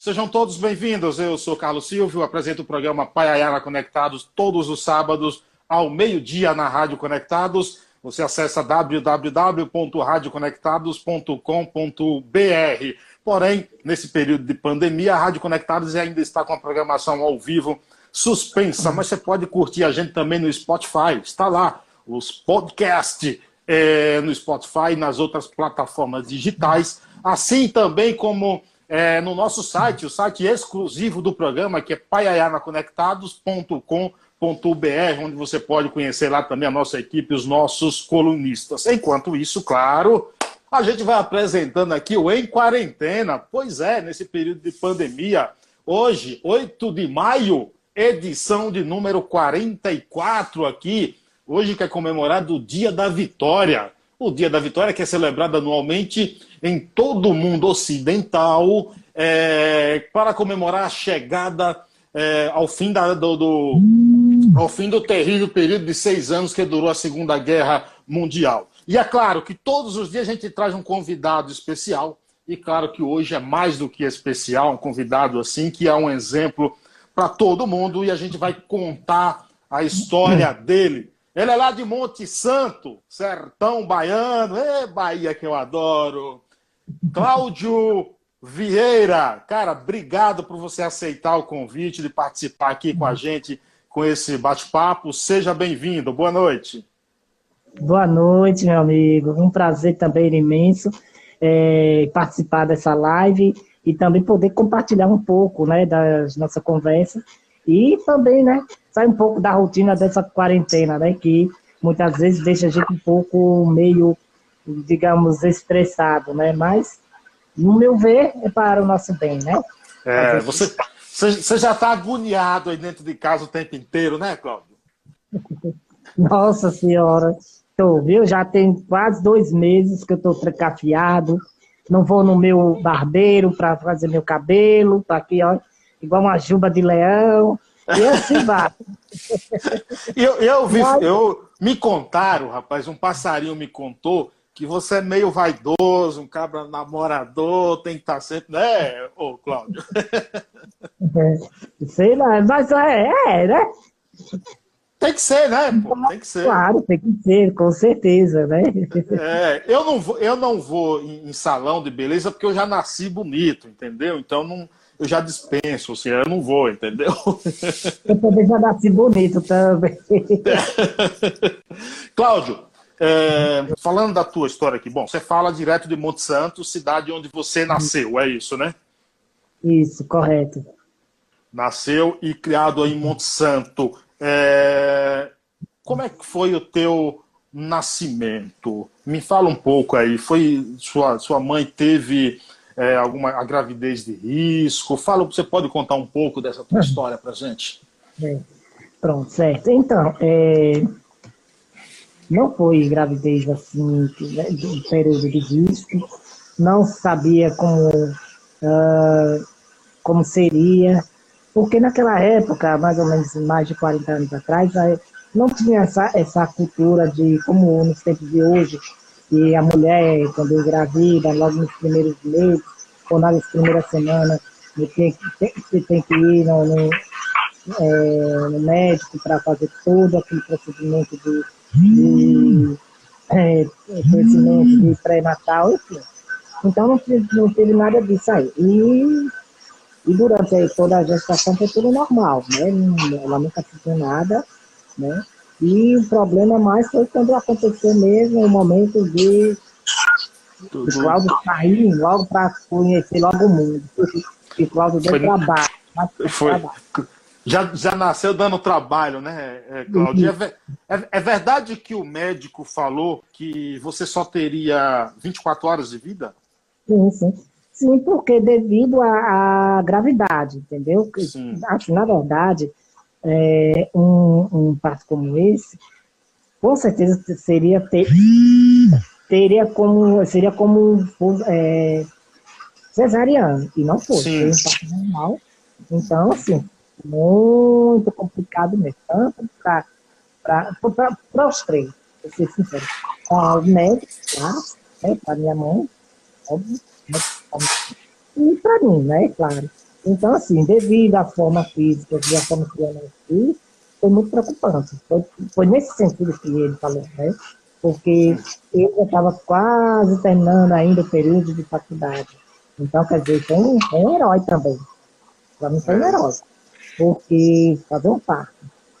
Sejam todos bem-vindos. Eu sou Carlos Silvio, apresento o programa Pai Ayana Conectados todos os sábados ao meio-dia na Rádio Conectados. Você acessa www.radioconectados.com.br. Porém, nesse período de pandemia, a Rádio Conectados ainda está com a programação ao vivo suspensa, mas você pode curtir a gente também no Spotify. Está lá, os podcasts é, no Spotify e nas outras plataformas digitais, assim também como é, no nosso site, o site exclusivo do programa, que é paiayanaconectados.com.br, onde você pode conhecer lá também a nossa equipe, os nossos colunistas. Enquanto isso, claro, a gente vai apresentando aqui o Em Quarentena. Pois é, nesse período de pandemia, hoje, 8 de maio, edição de número 44 aqui. Hoje que é comemorado o Dia da Vitória. O Dia da Vitória, que é celebrado anualmente em todo o mundo ocidental, é, para comemorar a chegada é, ao, fim da, do, do, ao fim do terrível período de seis anos que durou a Segunda Guerra Mundial. E é claro que todos os dias a gente traz um convidado especial, e claro que hoje é mais do que especial, um convidado assim, que é um exemplo para todo mundo, e a gente vai contar a história dele ele é lá de Monte Santo, sertão baiano. É Bahia que eu adoro. Cláudio Vieira, cara, obrigado por você aceitar o convite de participar aqui com a gente com esse bate-papo. Seja bem-vindo. Boa noite. Boa noite, meu amigo. Um prazer também imenso é, participar dessa live e também poder compartilhar um pouco né, da nossa conversa e também, né, sai um pouco da rotina dessa quarentena, né? Que muitas vezes deixa a gente um pouco meio, digamos, estressado, né? Mas, no meu ver, é para o nosso bem, né? É, você, você já está agoniado aí dentro de casa o tempo inteiro, né, Cláudio? Nossa Senhora, tô, viu? Já tem quase dois meses que eu estou trancafiado, não vou no meu barbeiro para fazer meu cabelo, tá aqui, ó, igual uma juba de leão. E assim vai. eu, eu, vi, eu me contaram, rapaz, um passarinho me contou que você é meio vaidoso, um cabra namorador, tem que estar sempre, né, ô Cláudio? Sei lá, mas é, é, né? Tem que ser, né? Pô? Tem que ser. Claro, tem que ser, com certeza, né? É, eu não vou, eu não vou em, em salão de beleza porque eu já nasci bonito, entendeu? Então não, eu já dispenso, assim, eu não vou, entendeu? Eu também já nasci bonito também. Cláudio, é, falando da tua história aqui, bom, você fala direto de Monte Santo, cidade onde você nasceu, é isso, né? Isso, correto. Nasceu e criado em Monte Santo. É, como é que foi o teu nascimento? Me fala um pouco aí. Foi sua, sua mãe teve é, alguma a gravidez de risco? Fala, você pode contar um pouco dessa tua história para gente? É, pronto, certo. Então, é, não foi gravidez assim, né, de período de risco, não sabia como, uh, como seria, porque naquela época, mais ou menos mais de 40 anos atrás, não tinha essa, essa cultura de, como nos tempos de hoje, que a mulher, quando engravida, logo nos primeiros meses, ou nas primeiras semanas, você tem, tem, que ir no, no, é, no médico para fazer todo aquele procedimento de, de é, crescimento de pré-natal, enfim. Então não, não teve nada disso aí. E, e durante aí, toda a gestação foi tudo normal, né? Ela nunca sentiu nada, né? E o problema mais foi quando aconteceu mesmo o momento de o Cláudio saiu logo para conhecer logo o mundo. E o Cláudio deu foi, trabalho. Foi. Trabalho. Já, já nasceu dando trabalho, né, é, Cláudio? É, é, é, verdade que o médico falou que você só teria 24 horas de vida? Sim, sim. Sim, porque devido à, à gravidade, entendeu? Sim. Acho, na verdade, é, um, um parto como esse, com certeza seria ter, teria como, seria como é, cesariano, e não foi, um parto normal. Então, assim, muito complicado mesmo, tanto para os três, para ser sincero. Com o médico, tá? Né, para minha mãe, óbvio, né, e para mim, né, claro. Então, assim, devido à forma física e à forma que eu nasci, foi muito preocupante. Foi, foi, nesse sentido que ele falou, né? Porque ele estava quase terminando ainda o período de faculdade. Então, quer dizer, foi um, um herói também. Para mim foi um herói. Porque fazer um parto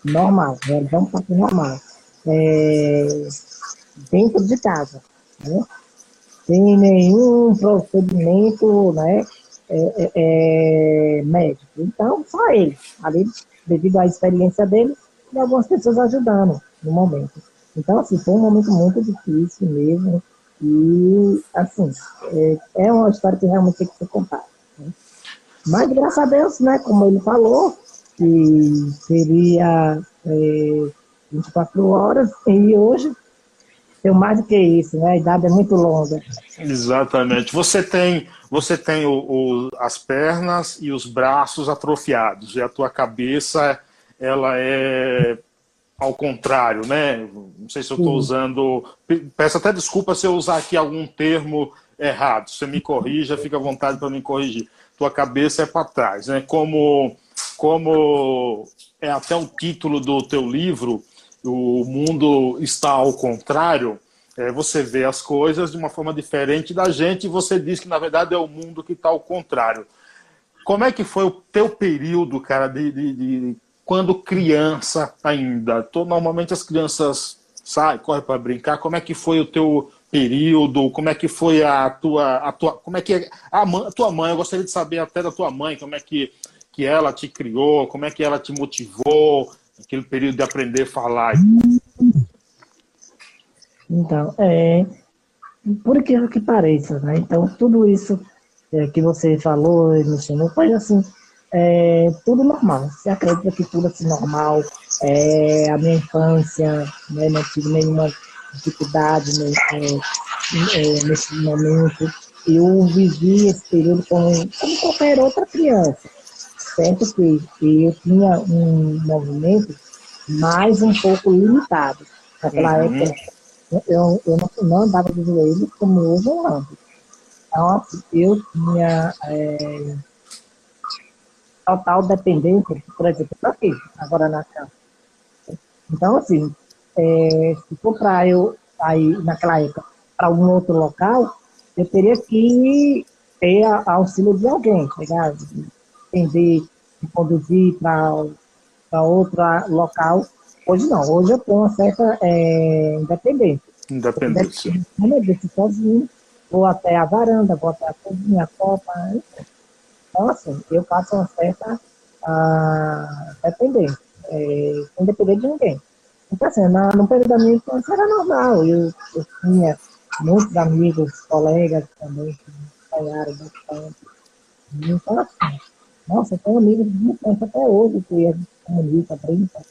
normal, realizar um parto normal, é, dentro de casa, né? sem nenhum procedimento né, é, é, é, médico. Então, só ele, ali, devido à experiência dele, e algumas pessoas ajudando no momento. Então, assim, foi um momento muito difícil mesmo. E, assim, é, é uma história que realmente tem que ser contada. Né? Mas, graças a Deus, né, como ele falou, que seria é, 24 horas, e hoje tem mais do que isso, né? A idade é muito longa. Exatamente. Você tem, você tem o, o, as pernas e os braços atrofiados, e a tua cabeça, ela é ao contrário, né? Não sei se eu estou usando. Peço até desculpa se eu usar aqui algum termo errado. Você me corrija, fica à vontade para me corrigir. Tua cabeça é para trás, né? Como, como é até o título do teu livro, o mundo está ao contrário, é, você vê as coisas de uma forma diferente da gente e você diz que, na verdade, é o mundo que está ao contrário. Como é que foi o teu período, cara, de, de, de quando criança ainda? Tô, normalmente as crianças saem, correm para brincar. Como é que foi o teu período? Como é que foi a tua, a tua, como é que é, a, a tua mãe? Eu gostaria de saber até da tua mãe, como é que que ela te criou, como é que ela te motivou, aquele período de aprender a falar? Então, é, por aquilo que pareça, né? Então, tudo isso é, que você falou mencionou foi assim, é, tudo normal. Você acredita que tudo assim normal, é, a minha infância, né, não tive nenhuma dificuldade né, é, nesse momento. Eu vivi esse período como, como qualquer outra criança certo que, que eu tinha um movimento mais um pouco limitado. Naquela uhum. época, eu, eu não, não andava de joelhos como hoje eu ando. Então, eu tinha é, total dependência, por exemplo, aqui, agora na casa. Então, assim, é, se for para eu sair naquela época para um outro local, eu teria que ter auxílio de alguém, tá entender, me conduzir para outro local. Hoje não, hoje eu tenho uma certa é, independência. Independência. Independência sozinho, vou até a varanda, vou até a cozinha, a copa. Então, assim, eu faço uma certa ah, dependência, é, sem depender de ninguém. Então, assim, na, no período da minha infância era normal. Eu, eu tinha muitos amigos, colegas também que ganharam bastante. Então, assim, nossa, tenho amigos de infância até hoje, que gente comunica, brinca.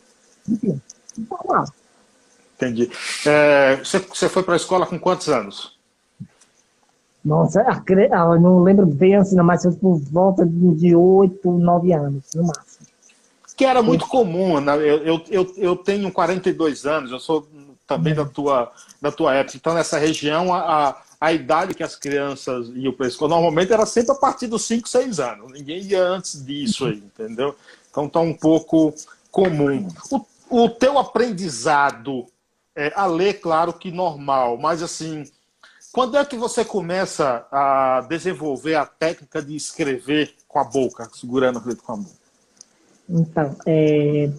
Enfim, normal. Entendi. É, você, você foi para a escola com quantos anos? Nossa, eu não lembro bem assim, mas foi por volta de oito, nove anos, no máximo. Que era muito comum, né? eu, eu, eu, eu tenho 42 anos, eu sou também da, tua, da tua época, então nessa região a, a idade que as crianças para a escola normalmente era sempre a partir dos 5, 6 anos. Ninguém ia antes disso aí, entendeu? Então está um pouco comum. O, o teu aprendizado, é, a ler, claro que normal, mas assim, quando é que você começa a desenvolver a técnica de escrever com a boca, segurando a letra com a boca? Então, é,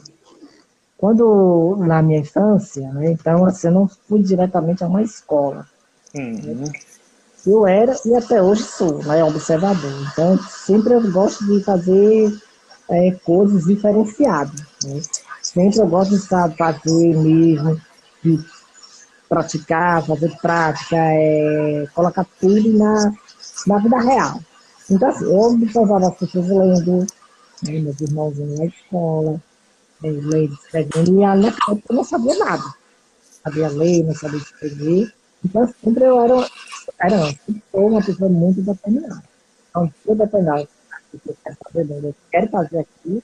quando na minha infância, né, então assim, eu não fui diretamente a uma escola. Uhum. Eu era e até hoje sou né, observador. Então, sempre eu gosto de fazer é, coisas diferenciadas. Né? Sempre eu gosto de fazer mesmo, de praticar, fazer prática, é, colocar tudo na, na vida real. Então, assim, eu observava as pessoas lendo, né, meus irmãos na escola, né, lendo, escrevendo, e época eu não sabia nada. Sabia ler, não sabia escrever. Então, sempre eu era, era sou uma pessoa muito determinada. Então, se eu determinar o que eu quero fazer, eu quero fazer aqui,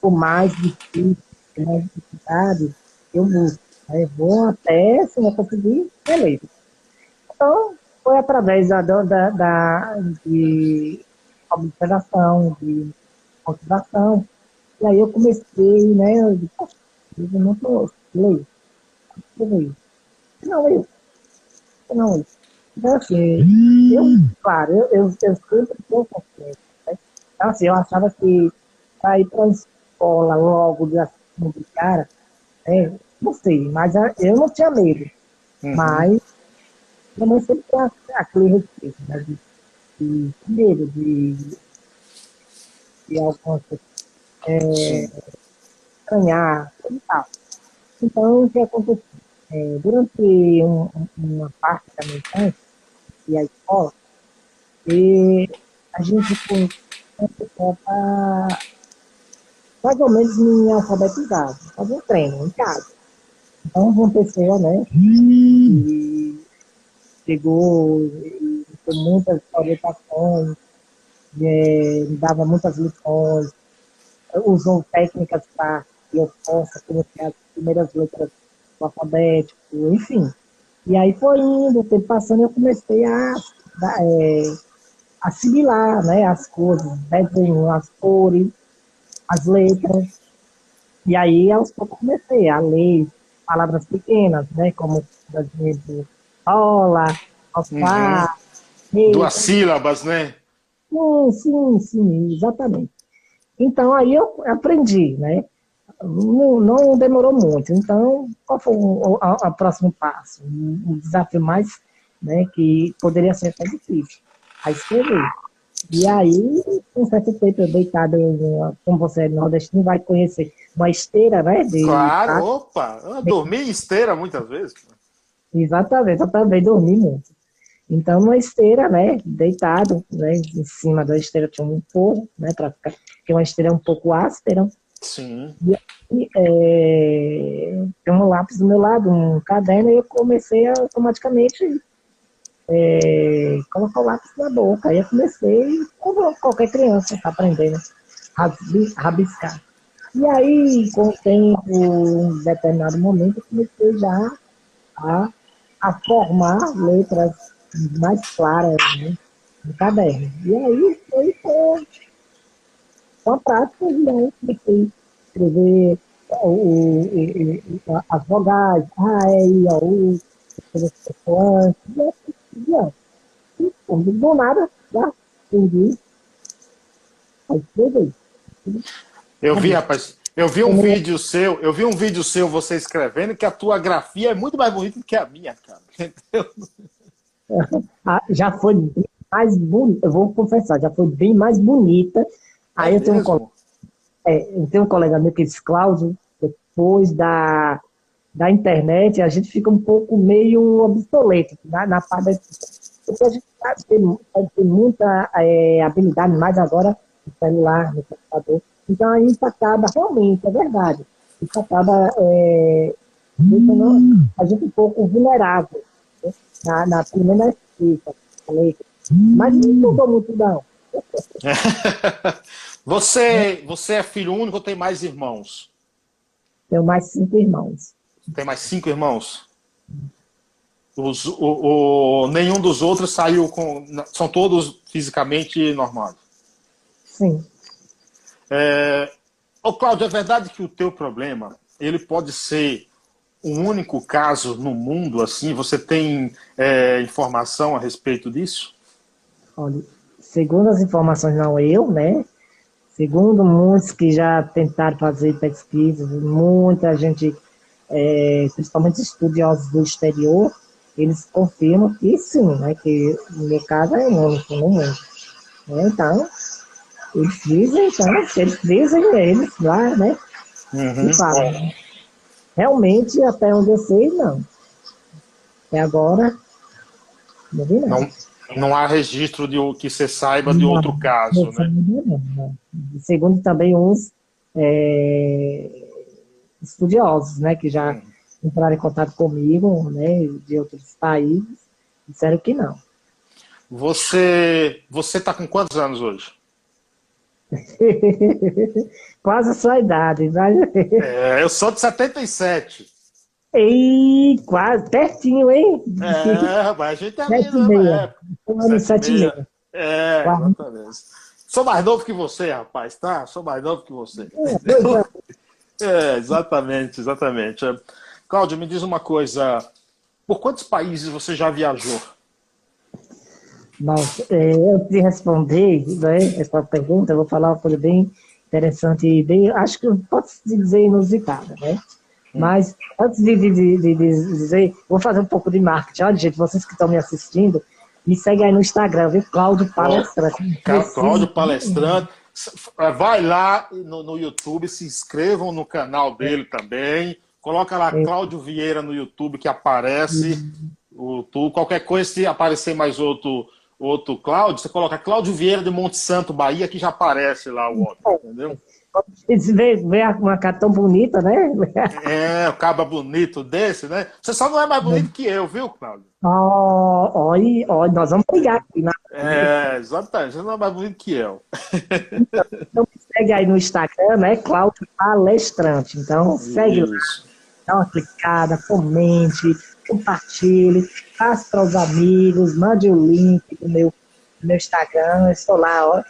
por mais difícil, mais dificuldade, eu busco. Aí vou até, se não conseguir, beleza. Então, foi através da, da, da de observação, de motivação. E aí eu comecei, né, eu disse, eu não estou leio. Não, eu. Não, eu. Então, assim, eu, claro, eu, eu, eu sempre tenho consciência. Né? Então, assim, eu achava que para ir para a escola logo de, assim, de cara, é, não sei, mas eu não tinha medo. Uhum. Mas também sempre tem aquele respeito, né? De, de medo, de, de algumas é, estranhar, e tal. Então, o que aconteceu? É, durante um, uma parte da minha infância, e a escola, e a gente foi para mais ou menos me alfabetizar, fazer um treino em casa. Então aconteceu, né? E chegou com muitas orientações, é, dava muitas lições, usou técnicas para que eu possa conhecer as primeiras letras do alfabeto, enfim. E aí foi indo, o tempo passando, eu comecei a, é, assimilar né, as coisas, desenho, as cores, as letras. E aí, aos poucos, comecei a ler palavras pequenas, né? Como, por exemplo, ola, alfá. Uhum. Duas sílabas, né? Sim, sim, sim, exatamente. Então, aí eu aprendi, né? Não, não demorou muito. Então, qual foi o, o, o próximo passo? O, o desafio mais, né, que poderia ser até difícil, a escrever. E aí, com certo tempo, eu deitado, como você é nordestino, vai conhecer uma esteira, né? De, claro, opa! Eu dormi em esteira muitas vezes. Exatamente, eu também dormi muito. Então, uma esteira, né, deitado, né, em cima da esteira tinha um forro, né, para ficar, porque uma esteira é um pouco áspera. Sim. E aí, é, tem um lápis do meu lado, um caderno, e eu comecei a, automaticamente é, colocar o lápis na boca. Aí eu comecei, como qualquer criança está aprendendo, a rabiscar. E aí, com o tempo, em determinado momento, eu comecei já a, a formar letras mais claras né, no caderno. E aí foi com, com a prática, né, a escrever o, o, as vogais, A, E, I, O, U, as pessoas, e assim dia, do nada, já entendi. Eu vi, rapaz, eu vi um vídeo seu, eu vi um vídeo seu você escrevendo que a tua grafia é muito mais bonita do que a minha, cara. Entendeu? Ah, já foi mais bonita, eu vou confessar, já foi bem mais bonita. Aí é eu, tenho um colega, é, eu tenho um colega meu que diz, Cláudio, depois da da internet, a gente fica um pouco meio obsoleto na, na parte da porque a gente ter, pode ter muita é, habilidade mais agora no celular, no computador. Então a gente acaba, realmente, é verdade, a gente acaba é, a gente um pouco vulnerável né? na, na primeira escrita, mas não mudou muito não. você, você é filho único ou tem mais irmãos? Tenho mais cinco irmãos. Tem mais cinco irmãos? Os, o, o, nenhum dos outros saiu com. São todos fisicamente normais? Sim. É, ô, Cláudio, é verdade que o teu problema ele pode ser um único caso no mundo, assim? Você tem é, informação a respeito disso? Olha, segundo as informações, não eu, né? Segundo muitos que já tentaram fazer pesquisas, muita gente é, principalmente estudiosos do exterior, eles confirmam que sim, né, que no meu caso é único no mundo. Então, eles dizem, então, eles dizem, eles lá, né, uhum. falam. Né, realmente, até onde eu sei, não. Até agora, não vi nada. Não, não há registro de que você saiba de não, outro caso, né? Não, não. Segundo também uns é, estudiosos, né, que já entraram em contato comigo, né, de outros países, disseram que não. Você você está com quantos anos hoje? Quase a sua idade. Né? É, eu sou de 77. E quase, pertinho, hein? É, mas a gente é amigo na época. Um ano sete meia. É, exatamente. Sou mais novo que você, rapaz, tá? Sou mais novo que você. É, é, exatamente, exatamente. Cláudio, me diz uma coisa. Por quantos países você já viajou? Mas é, eu te responder né, essa pergunta, eu vou falar uma coisa bem interessante e bem, acho que posso dizer inusitada, né? Hum. Mas antes de, de, de, de, dizer, vou fazer um pouco de marketing. Olha, gente, vocês que estão me assistindo, me segue aí no Instagram, viu? Cláudio Palestrante. Cláudio Palestrante. Vai lá no, no YouTube, se inscrevam no canal dele também. Coloca lá é. Cláudio Vieira no YouTube que aparece. Uhum. O, tu, qualquer coisa, se aparecer mais outro outro Cláudio, você coloca Cláudio Vieira de Monte Santo, Bahia, que já aparece lá o outro, entendeu? Vê, vê uma cara tão bonita, né? É, o caba bonito desse, né? Você só não é mais bonito que eu, viu, Cláudio? Ó, oh, ó, nós vamos brigar aqui. Né? É, exatamente. Você não é mais bonito que eu. Então, então segue aí no Instagram, né? Cláudio Palestrante. Então, segue Isso. lá. Dá uma clicada, comente, compartilhe, passe para os amigos, mande o link do meu, do meu Instagram, eu estou lá, ó.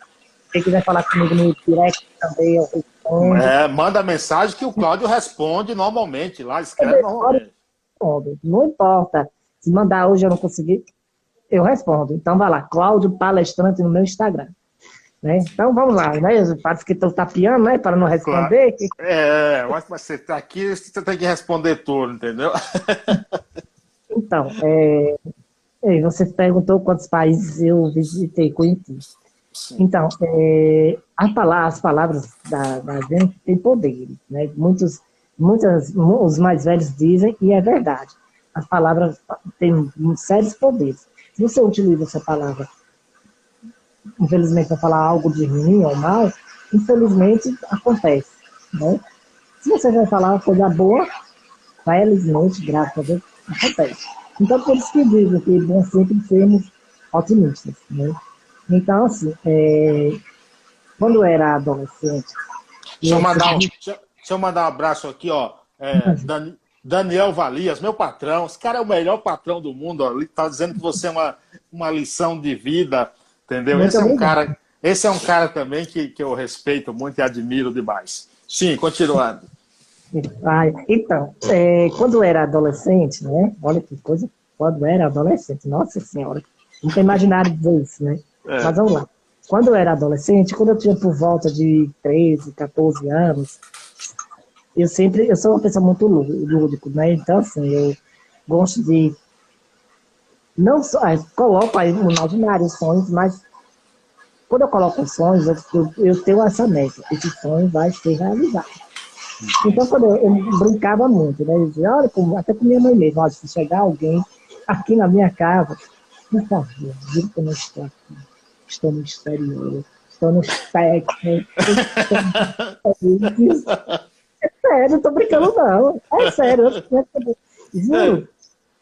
Quem quiser falar comigo no direct também, eu respondo. É, manda mensagem que o Cláudio responde normalmente, lá escreve normalmente. Não importa. Se mandar hoje eu não conseguir, eu respondo. Então vai lá, Cláudio Palestrante no meu Instagram. Né? Então vamos lá, né? Parece que estou tapeando, né? Para não responder. Claro. É, mas você está aqui, você tem que responder tudo, entendeu? Então, é, você perguntou quantos países eu visitei, Então, é, palavra, as palavras da, da gente têm poder, né? Muitos, muitas, os mais velhos dizem, e é verdade. As palavras têm sérios poderes. Se você utiliza essa palavra, infelizmente, para falar algo de ruim ou mal, infelizmente acontece, né? Se você vai falar uma coisa boa, felizmente, graças a Deus, acontece. Então, por isso que digo que é bom sempre sermos otimistas, né? Então, assim, é, quando eu era adolescente. Deixa eu, mandar um, deixa, eu mandar um abraço aqui, ó. É, Dan, Daniel Valias, meu patrão. Esse cara é o melhor patrão do mundo. Ó. Ele tá dizendo que você é uma, uma lição de vida, entendeu? Muito esse é um cara, esse é um cara também que, que eu respeito muito e admiro demais. Sim, continuando. então, é, quando eu era adolescente, né? Olha que coisa, quando eu era adolescente, nossa senhora, nunca imaginaram dizer isso, né? É. Mas vamos lá. Quando eu era adolescente, quando eu tinha por volta de 13, 14 anos, eu sempre, eu sou uma pessoa muito lúdico, né? Então, assim, eu gosto de não só, é, coloco aí no imaginário sonhos, mas quando eu coloco sonhos, eu, eu tenho essa meta, esse sonho vai ser realizado. Então, quando eu, eu brincava muito, né? Eu dizia, olha, até com minha mãe mesmo, olha, se chegar alguém aqui na minha casa, por favor, diga que eu não estou aqui estou no exterior, estou no espectro. é sério, não tô brincando, não. É sério. Juro.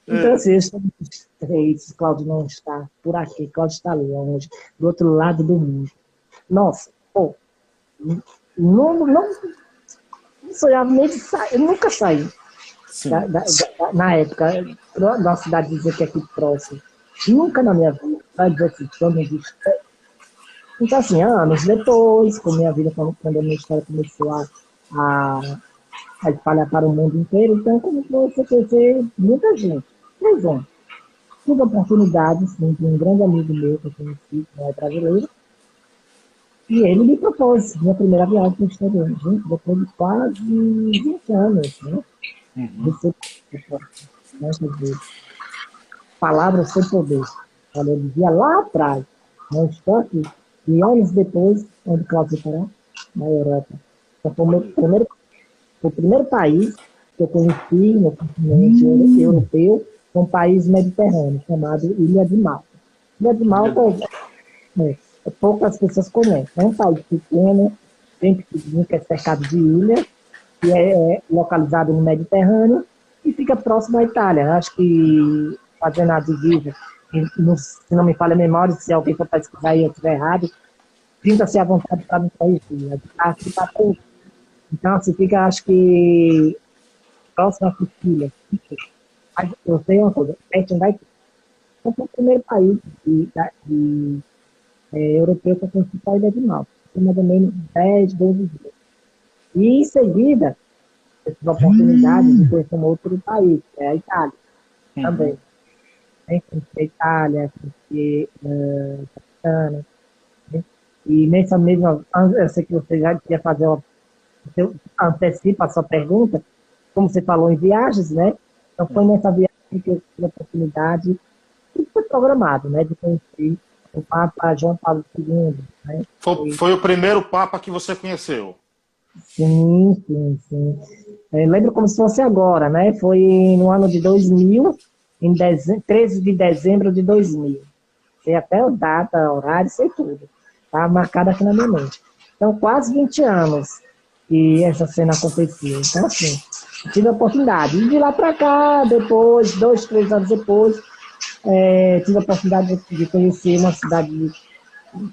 É. Então, assim, eu estou nos três, Cláudio não está por aqui, Cláudio está longe, do outro lado do mundo. Nossa, pô, não, não, sonhava nem de sair, eu nunca saí. Da, da, da, na época, da cidade dizer que é aqui próximo. Nunca na minha vida assim, existe. Então, assim, anos depois, com minha vida, quando, a minha história começou a, a, a, espalhar para o mundo inteiro, então começou a conhecer muita gente. Mas, bom, tive a oportunidade, sim, de um grande amigo meu que eu conheci, que é brasileiro, e ele me propôs minha primeira viagem para o exterior, gente, depois de quase 20 anos, né? Uhum. Você, né, quer dizer, palavras sem poder. Olha, eu dizia lá atrás, não estou aqui. E anos depois, onde Cláudio Pará? Na Europa. Então, foi o, meu primeiro, o primeiro país que eu conheci no continente hum. europeu, um país mediterrâneo, chamado Ilha de Malta. Ilha de Malta, é, é, poucas pessoas conhecem. É um país pequeno, bem pequenininho, que é cercado de ilhas, que é, é localizado no Mediterrâneo e fica próximo à Itália. Acho que fazendo a divisa, se não me falha a memória, se alguém for pesquisar e eu estiver errado, sinta-se à vontade para me corrigir. Aqui para Então, assim, fica, acho que, próximo à Sicília. Mas eu sei uma coisa, perto vai então, foi o primeiro país de, de, é, europeu que só a Ilha de Malta. Foi mais ou menos 10, 12 dias. E em seguida, eu tive a oportunidade de conhecer um outro país, que é a Itália, uhum. Né? A Itália, uh, a Toscana. Né? E nessa mesma, eu sei que você já queria fazer uma, você antecipa a sua pergunta, como você falou em viagens, né? Então foi nessa viagem que eu tive a oportunidade, que foi programado, né, de conhecer o Papa João Paulo II. Né? Foi, foi o primeiro Papa que você conheceu? Sim, sim, sim. Eu lembro como se fosse agora, né? Foi no ano de 2000, em dezembro, 13 de dezembro de 2000. Sei até a data, horário, sei tudo. Está marcado aqui na minha mente. Então, quase 20 anos que essa cena aconteceu. Então, assim, tive a oportunidade. E de lá para cá, depois, dois, três anos depois, é, tive a oportunidade de, conhecer uma cidade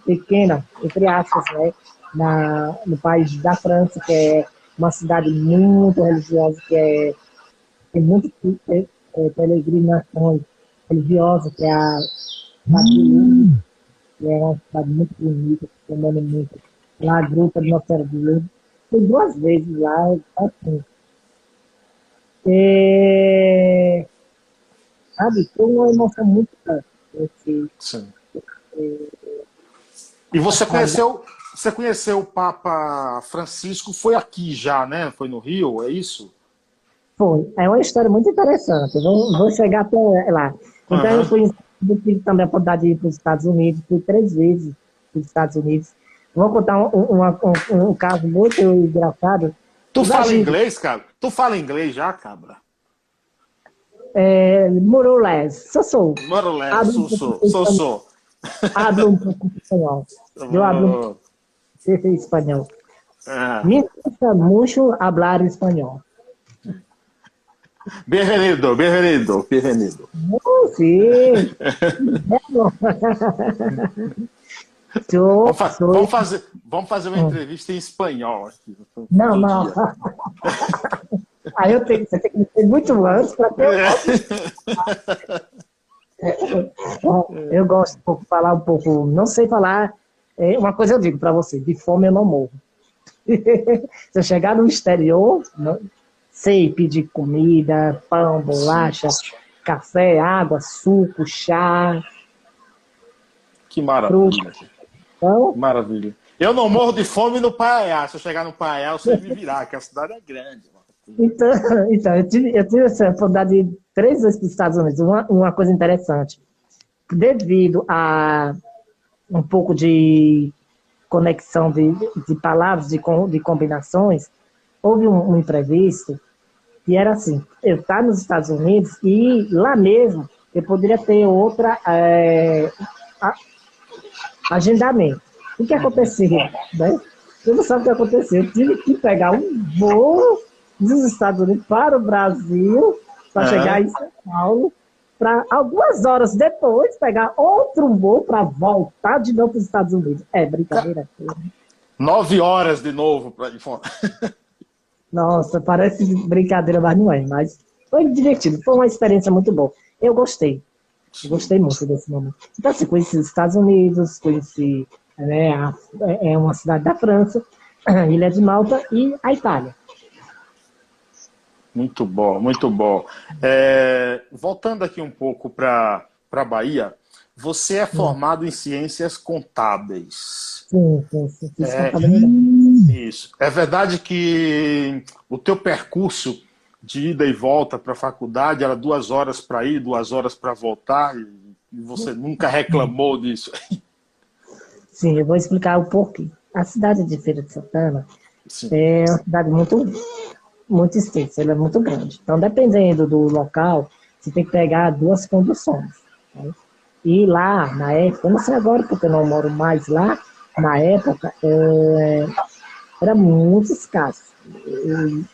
pequena, entre aspas, né, na, no país da França, que é uma cidade muito religiosa, que é, tem muito é, é, peregrinações religiosas, que é a de Lourdes, que é uma cidade muito bonita, que tem muito. Lá a gruta de Nossa Senhora. Fui duas vezes lá, assim. É, sabe? Foi uma emoção muito grande. Esse, Sim. É, e você conheceu, você conheceu o Papa Francisco, foi aqui já, né? Foi no Rio, é isso? Foi. É uma história muito interessante. Vou, vou chegar até lá. Então, uhum. eu fui tive também a oportunidade de ir para os Estados Unidos, fui três vezes para os Estados Unidos. Vou contar um, um, um, um caso muito engraçado. Tu fala inglês, cara? Tu fala inglês já, cabra? É, more or less. Sou, sou. More or less. Hablo um pouco espanhol. Eu hablo um pouco espanhol. Ah. Me gusta mucho hablar espanhol. Bienvenido, bienvenido, bienvenido. Oh, sim. vamos, fa vamos, fazer, vamos fazer uma entrevista em espanhol aqui. Não, não. Aí eu tenho, você tem que ter muito antes para ter. É. Eu gosto de falar um pouco, não sei falar. É, uma coisa eu digo para você: de fome eu não morro. Se eu chegar no exterior, não, sei pedir comida, pão, bolacha, café, água, suco, chá. Que maravilha. Então, maravilha. Eu não morro de fome no Paiá. Se eu chegar no Paiá, eu sei me virar, que a cidade é grande. Então, então eu, tive, eu tive essa oportunidade de três vezes para os Estados Unidos. Uma, uma coisa interessante. Devido a um pouco de conexão de, de palavras, de, de combinações, houve um, um imprevisto e era assim, eu estava nos Estados Unidos e lá mesmo eu poderia ter outra é, a, agendamento. O que aconteceu? Né? Você não sabe o que aconteceu. Eu tive que pegar um voo dos Estados Unidos para o Brasil, para chegar em São Paulo, para algumas horas depois pegar outro voo para voltar de novo para os Estados Unidos. É brincadeira. Nove horas de novo para ir fora. Nossa, parece brincadeira, mas não é. Mas foi divertido, foi uma experiência muito boa. Eu gostei. Gostei muito desse momento. Então, assim, conheci os Estados Unidos, conheci né, a, é uma cidade da França, Ilha de Malta e a Itália. Muito bom, muito bom. É, voltando aqui um pouco para a Bahia, você é formado em ciências contábeis. Sim, sim, sim. É, isso. É verdade que o teu percurso de ida e volta para a faculdade era duas horas para ir, duas horas para voltar, e você nunca reclamou disso. Sim, eu vou explicar o porquê. A cidade de Feira de Santana sim. é uma cidade muito muito extensa, ela é muito grande. Então, dependendo do local, você tem que pegar duas conduções. Né? E lá, na época, não sei agora porque eu não moro mais lá, na época é, era muito escasso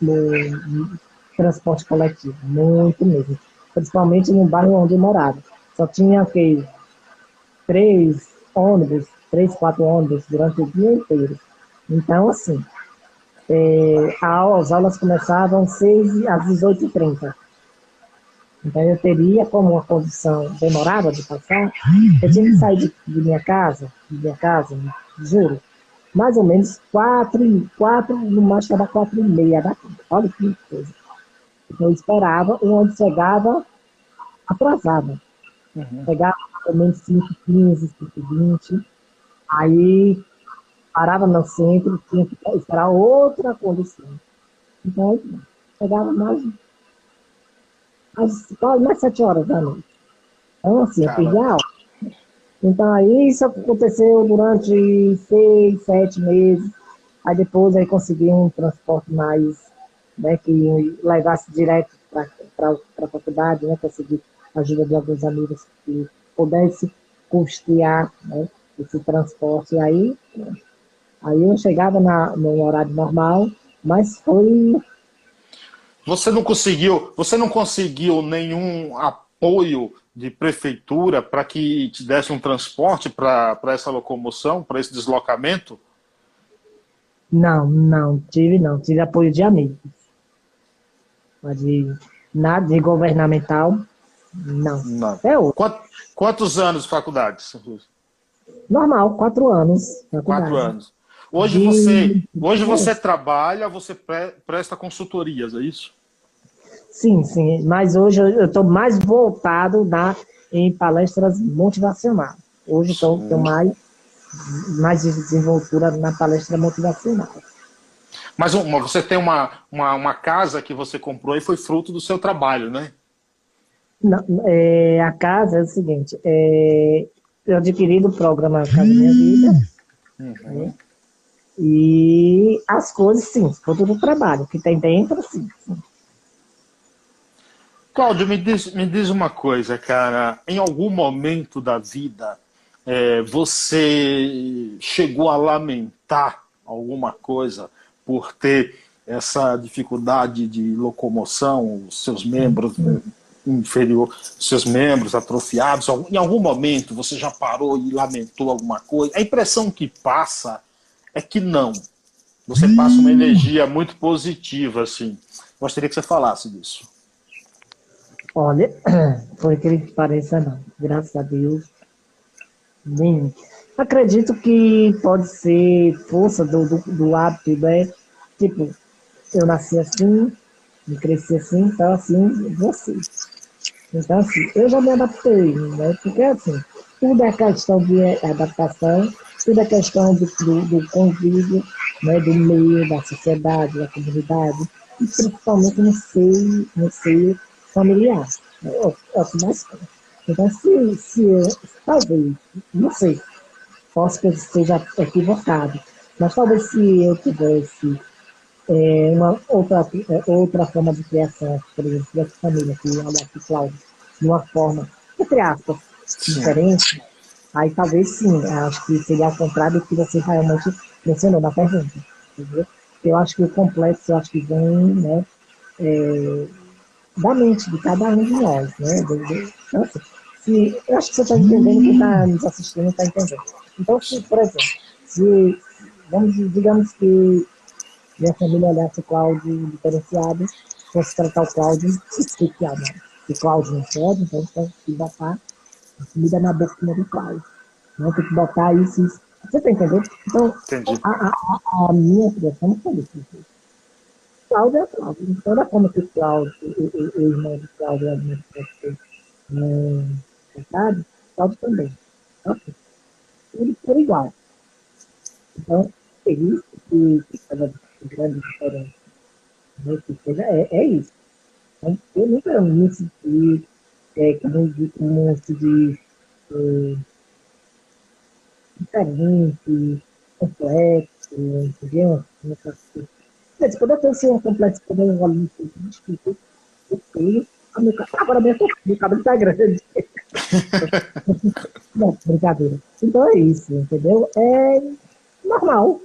o, transporte coletivo, muito mesmo. Principalmente no bairro onde eu morava. Só tinha que três ônibus, três, quatro ônibus durante o dia inteiro. Então, assim, é, as aulas começavam 6 às 18h30. Então eu teria, como uma condição demorada de passar, eu tinha que sair de, de minha casa, de minha casa, juro, mais ou menos quatro, quatro no mais era quatro e meia da tarde. Olha que coisa. Então, eu esperava, e onde chegava, atrasada. Uhum. Chegava ou menos 5, 15, 5, 20. Aí parava no centro, tinha que esperar outra condição. Então, chegava mais, mais, mais sete horas da noite. Então, assim, eu perdi a aula. Então, aí isso aconteceu durante seis, sete meses. Aí depois aí consegui um transporte mais, né, que levasse direto para a faculdade, né, consegui a ajuda de alguns amigos que pudesse custear né, esse transporte. Aí, aí eu chegava na, no horário normal, mas foi. Você não conseguiu, você não conseguiu nenhum apoio de prefeitura para que te desse um transporte para essa locomoção, para esse deslocamento? Não, não, tive não. Tive apoio de amigos. Mas de nada de governamental, não. não. É outro. Quantos anos de faculdade? Normal, quatro anos. Faculdade. Quatro anos. Hoje de... você, hoje você trabalha, você presta consultorias, é isso? Sim, sim. Mas hoje eu estou mais voltado na, em palestras motivacionais. Hoje estou mais, mais de desenvoltura na palestra motivacional. Mas uma, você tem uma, uma, uma, casa que você comprou e foi fruto do seu trabalho, né? Não, é, a casa é o seguinte, é, eu adquiri do programa Casa Minha Vida, uhum. né? e as coisas, sim, fruto do trabalho, que tem dentro, sim. sim. Cláudio, me diz, me diz uma coisa, cara. Em algum momento da vida, é, você chegou a lamentar alguma coisa por ter essa dificuldade de locomoção, seus membros inferior, seus membros atrofiados? Em algum momento você já parou e lamentou alguma coisa? A impressão que passa é que não. Você passa uma energia muito positiva, assim. Gostaria que você falasse disso. Olha, por que pareça, não. Graças a Deus. Nem. Acredito que pode ser força do, do, do hábito, né? Tipo, eu nasci assim, me cresci assim, então assim, você. Então, assim, eu já me adaptei, né? Porque, assim, tudo é questão de adaptação, tudo é questão do, do, do convívio, né? Do meio, da sociedade, da comunidade, e principalmente no seio, no seio familiar. O que mais Então, se, se eu, talvez, não sei, posso que eu esteja equivocado, mas talvez se eu tivesse é, uma outra, é, outra forma de criação, por exemplo, dessa família que olha aqui, Cláudio, de uma forma, entre aspas, diferente, aí talvez sim, acho que seria ao contrário do que você realmente mencionou na pergunta. Entendeu? Eu acho que o complexo, eu acho que vem, né, é, da mente de cada um de nós, né? Do, do, então, assim, se, eu acho que você está entendendo, quem está nos assistindo está entendendo. Então, se, por exemplo, se, vamos, digamos que minha família olhasse o Cláudio diferenciado, fosse tratar o Cláudio especial, né? Se o Cláudio não pode, então tem que botar a comida na boquinha do Cláudio. Né? Tem que botar isso, isso. Você está entendendo? Então, a, a, a, minha criação não foi isso. Cláudio é Cláudio. Então, da forma que o Cláudio, o, o, irmão de Cláudio é administrador é, Cláudio também. Então, assim, tudo por igual. Então, é isso que, que faz a grande diferença. Né? É, é isso. Então, eu nunca me senti, é, como, como se diz, é, diferente, complexo, entendeu? Coisas Gente, quando eu tenho um complexo como um aluno desculpa, eu tenho. Agora mesmo, meu cabelo tá grande. não, brincadeira. Então é isso, entendeu? É normal.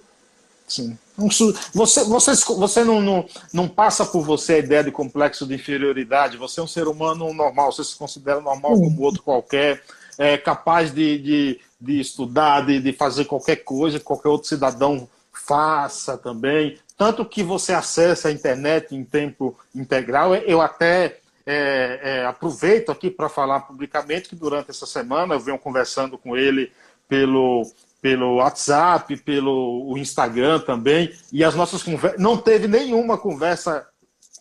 Sim. Você, você, você não, não, não passa por você a ideia de complexo de inferioridade. Você é um ser humano normal, você se considera normal Sim. como outro qualquer, é capaz de, de, de estudar, de, de fazer qualquer coisa que qualquer outro cidadão faça também tanto que você acessa a internet em tempo integral. Eu até é, é, aproveito aqui para falar publicamente que durante essa semana eu venho conversando com ele pelo, pelo WhatsApp, pelo Instagram também, e as nossas conversas. Não teve nenhuma conversa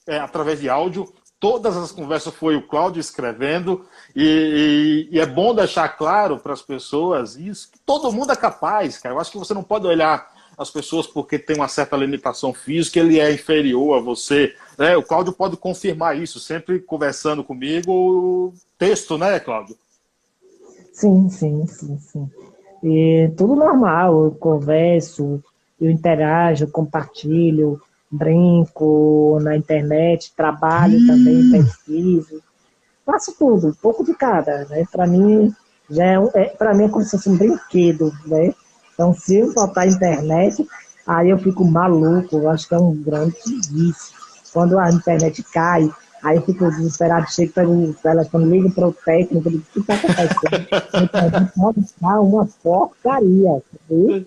é, através de áudio, todas as conversas foi o Cláudio escrevendo, e, e, e é bom deixar claro para as pessoas isso, que todo mundo é capaz, cara. Eu acho que você não pode olhar as pessoas porque tem uma certa limitação física, ele é inferior a você. Né? O Cláudio pode confirmar isso, sempre conversando comigo, texto, né, Cláudio? Sim, sim, sim, sim. E tudo normal, eu converso, eu interajo, compartilho, brinco na internet, trabalho hum. também, pesquiso, faço tudo, um pouco de cada, né? Para mim já é, é para mim é como se fosse um brinquedo, né? Então, se eu faltar a internet, aí eu fico maluco, eu acho que é um grande vício. Quando a internet cai, aí eu fico desesperado, chego pelo telefone, ligo para o técnico, digo, o que está acontecendo? Pode estar uma porcaria, sabe?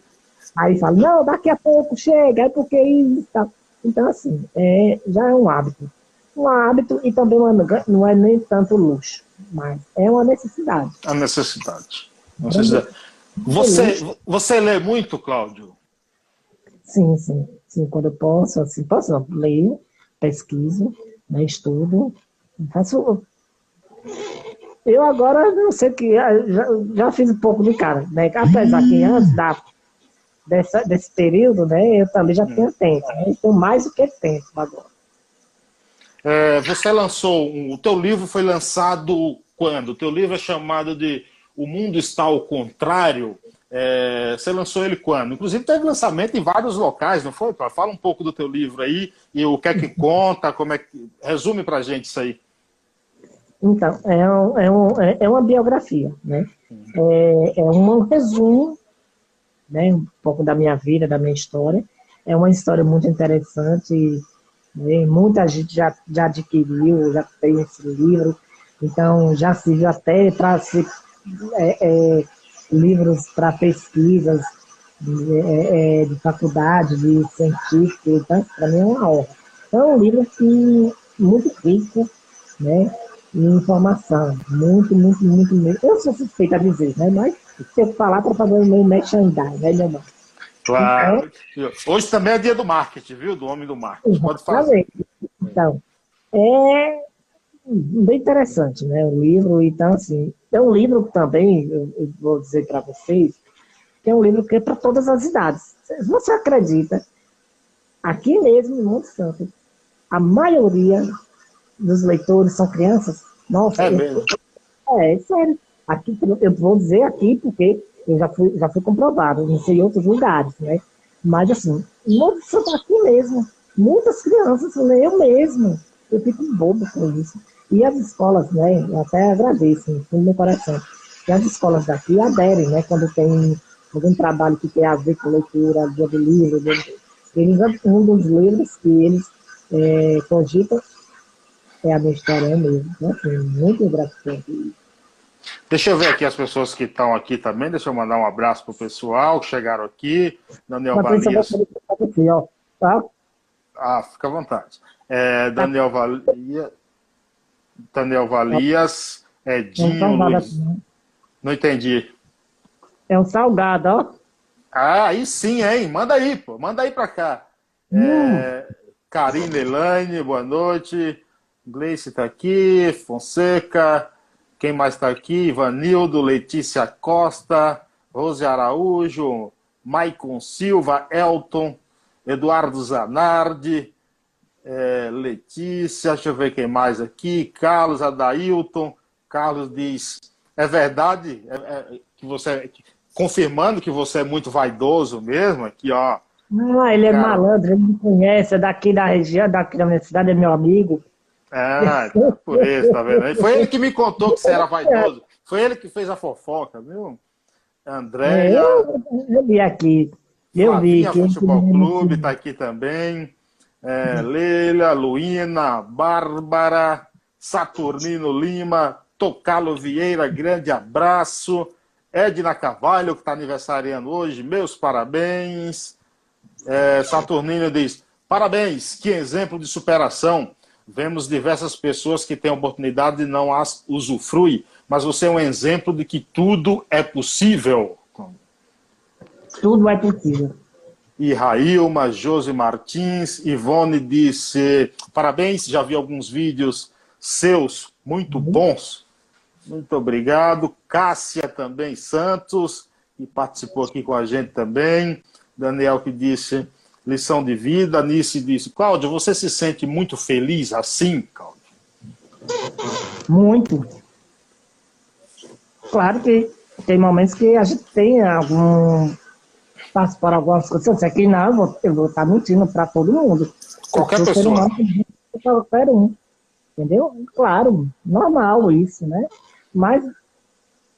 Aí fala, não, daqui a pouco chega, é porque isso tá... Então, assim, é, já é um hábito. Um hábito e também uma, não é nem tanto luxo, mas é uma necessidade. A necessidade. necessidade. Você, você lê muito, Cláudio? Sim, sim. Sim, quando eu posso, assim, posso, não, leio, pesquiso, né, estudo, faço... Eu agora não sei que já, já fiz um pouco de cara, né? Apesar que antes da, dessa, desse período, né, eu também já tinha tempo, né? Então mais do que tempo agora. É, você lançou, o teu livro foi lançado quando? O teu livro é chamado de o Mundo Está ao Contrário. É, você lançou ele quando? Inclusive teve lançamento em vários locais, não foi? Fala um pouco do teu livro aí e o que é que conta, como é que. Resume pra gente isso aí. Então, é, um, é, um, é, é uma biografia, né? É, é um resumo, né? Um pouco da minha vida, da minha história. É uma história muito interessante. Né? Muita gente já, já adquiriu, já tem esse livro. Então, já serviu até para ser é, é, livros para pesquisas de, é, é, de, faculdade, de científico, então para mim é uma honra. Então é um livro assim, muito rico, né? Em informação, muito, muito, muito, muito. Eu sou suspeita a dizer, né? Mas se eu falar para fazer o meu merchandising, né, meu irmão? Claro. Então, Hoje também é dia do marketing, viu? Do homem do marketing. Pode fazer. Então, é bem interessante, né? O livro, então, assim, é um livro também, eu, eu vou dizer para vocês, que é um livro que é para todas as idades. Você acredita? Aqui mesmo, em Monte Santo, a maioria dos leitores são crianças? Nossa, é mesmo? É, é, sério. Aqui, eu vou dizer aqui porque eu já fui, já fui comprovado, não sei em outros lugares, né? Mas, assim, Monte Santo aqui mesmo, muitas crianças, eu mesmo, eu fico bobo com isso. E as escolas, né, eu até agradeço, no fundo do meu coração, que as escolas daqui aderem, né, quando tem algum trabalho que tem a ver com leitura, dia do livro, eles, um dos livros que eles é, cogitam é a minha história mesmo. Né? Assim, muito gratificante. Deixa eu ver aqui as pessoas que estão aqui também. Deixa eu mandar um abraço para o pessoal que chegaram aqui. Daniel Valias. Aqui, ó, tá? Ah, fica à vontade. É, Daniel Valia, Daniel Valias, Edinho, Luiz. Não entendi. É um salgado, ó. Ah, aí sim, hein? Manda aí, pô. Manda aí pra cá. Hum. É, Karine Elaine, boa noite. Gleice tá aqui. Fonseca. Quem mais tá aqui? Ivanildo, Letícia Costa, Rose Araújo, Maicon Silva, Elton, Eduardo Zanardi, é, Letícia, deixa eu ver quem mais aqui, Carlos Adailton, Carlos diz, é verdade é, é, que você, confirmando que você é muito vaidoso mesmo, aqui ó. Não, ele é Cara... malandro, ele me conhece, é daqui da região, daqui da minha cidade, é meu amigo. É, por isso, tá vendo? Foi ele que me contou que você era vaidoso. Foi ele que fez a fofoca, viu? Andréia. É, eu, eu vi aqui. Eu Flavinha vi. Futebol Clube está aqui também é, Leila, Luína, Bárbara, Saturnino Lima, Tocalo Vieira, grande abraço. Edna Cavalho, que está aniversariando hoje, meus parabéns. É, Saturnino diz: parabéns, que exemplo de superação. vemos diversas pessoas que têm oportunidade e não as usufruem, mas você é um exemplo de que tudo é possível. Tudo é possível. E Railma, Josi Martins, Ivone disse: parabéns, já vi alguns vídeos seus muito uhum. bons. Muito obrigado. Cássia também Santos, que participou aqui com a gente também. Daniel que disse lição de vida. Nice disse, Cláudio, você se sente muito feliz assim, Cláudio? Muito. Claro que tem momentos que a gente tem algum. Passa por algumas coisas. Aqui não, eu vou, eu vou estar mentindo para todo mundo. Qualquer pessoa. Humano, qualquer um. Entendeu? Claro, normal isso, né? Mas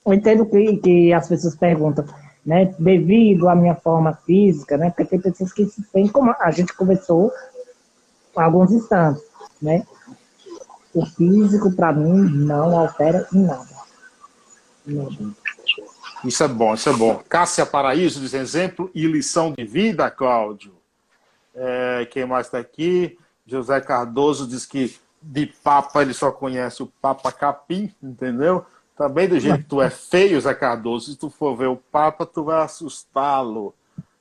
eu entendo que, que as pessoas perguntam, né? Devido à minha forma física, né? Porque tem pessoas que se sentem como a gente conversou há alguns instantes, né? O físico, para mim, não altera em nada. Isso é bom, isso é bom. Cássia Paraíso diz exemplo e lição de vida, Cláudio. É, quem mais está aqui? José Cardoso diz que de Papa ele só conhece o Papa Capim, entendeu? Também do jeito que tu é feio, Zé Cardoso, se tu for ver o Papa, tu vai assustá-lo.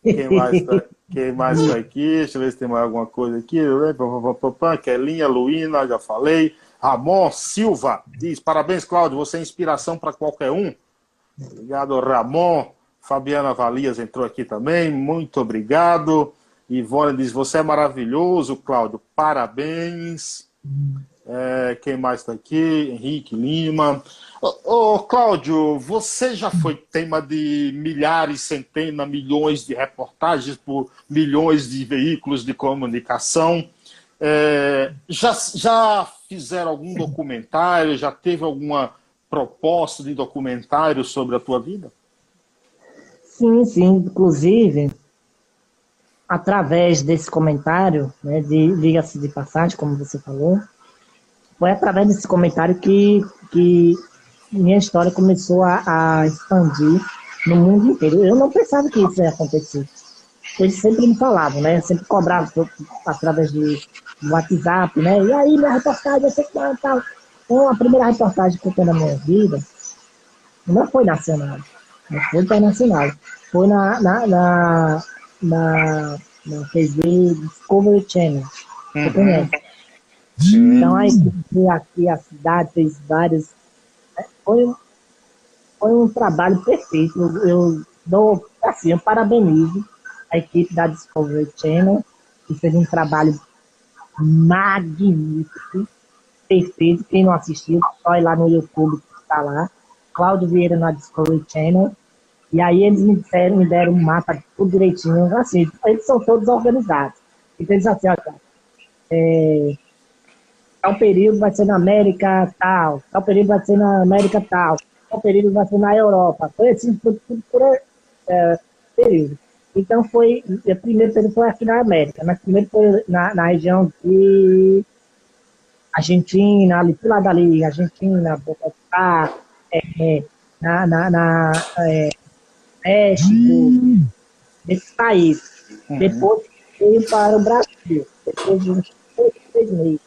Quem mais tá, quem mais tá aqui? Deixa eu ver se tem mais alguma coisa aqui. Kelinha, Luína, já falei. Ramon Silva diz: parabéns, Cláudio, você é inspiração para qualquer um. Obrigado, Ramon. Fabiana Valias entrou aqui também, muito obrigado. Ivone diz: você é maravilhoso, Cláudio, parabéns. É, quem mais está aqui? Henrique Lima. Ô, ô, Cláudio, você já foi tema de milhares, centenas, milhões de reportagens por milhões de veículos de comunicação. É, já, já fizeram algum documentário? Já teve alguma proposta de documentário sobre a tua vida? Sim, sim. Inclusive, através desse comentário, né, de diga-se de passagem, como você falou, foi através desse comentário que, que minha história começou a, a expandir no mundo inteiro. Eu não pensava que isso ia acontecer. Eles sempre me falavam, né? Sempre cobrava através do WhatsApp, né? E aí, minha reportagem, eu sei que tal. Então, a primeira reportagem que eu tenho na minha vida não foi nacional, não foi internacional. Foi na, na, na, na, na TV Discovery Channel. Você uhum. conhece? Então, aí, aqui a cidade fez vários foi, foi um trabalho perfeito. Eu, eu dou, assim, eu parabenizo a equipe da Discovery Channel, que fez um trabalho magnífico, perfeito. Quem não assistiu, ir lá no YouTube que está lá. Cláudio Vieira na Discovery Channel. E aí eles me deram, me deram um mapa tudo direitinho. Assim, eles são todos organizados. Então eles assim, olha, é, tal período vai ser na América tal, tal período vai ser na América tal, tal período vai ser na Europa. Foi assim, por, por, por é, período. Então foi, o primeiro período foi aqui na América, mas primeiro foi na, na região de Argentina, ali, lá dali, Argentina, Bogotá, é, na, na, na é, México, hum. nesse país. Uhum. Depois veio para o Brasil, depois de uns três meses.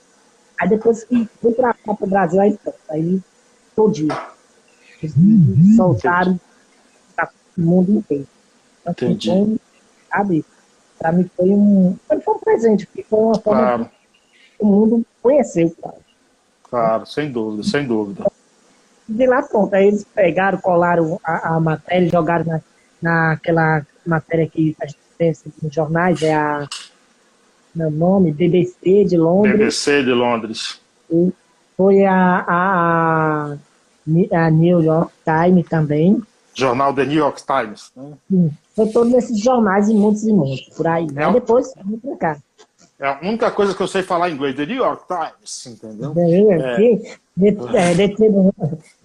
Aí depois que fui para o Brasil, aí pronto, aí dia. Eles uhum. soltaram para o mundo inteiro. Então, Entendi. Foi, sabe, para mim foi um, foi um presente, porque foi uma forma claro. O mundo conheceu, claro. Claro, sem dúvida, sem dúvida. De lá pronto, aí eles pegaram, colaram a, a matéria, jogaram na, naquela matéria que a gente tem nos jornais, é a meu nome, BBC de Londres. BBC de Londres. E foi a, a, a New York Times também. Jornal The New York Times. Né? Sim, foi todos esses jornais e muitos e muitos, por aí. É, aí depois, vim pra cá. É a única coisa que eu sei falar em inglês, The New York Times, entendeu? É, The, é, the, table,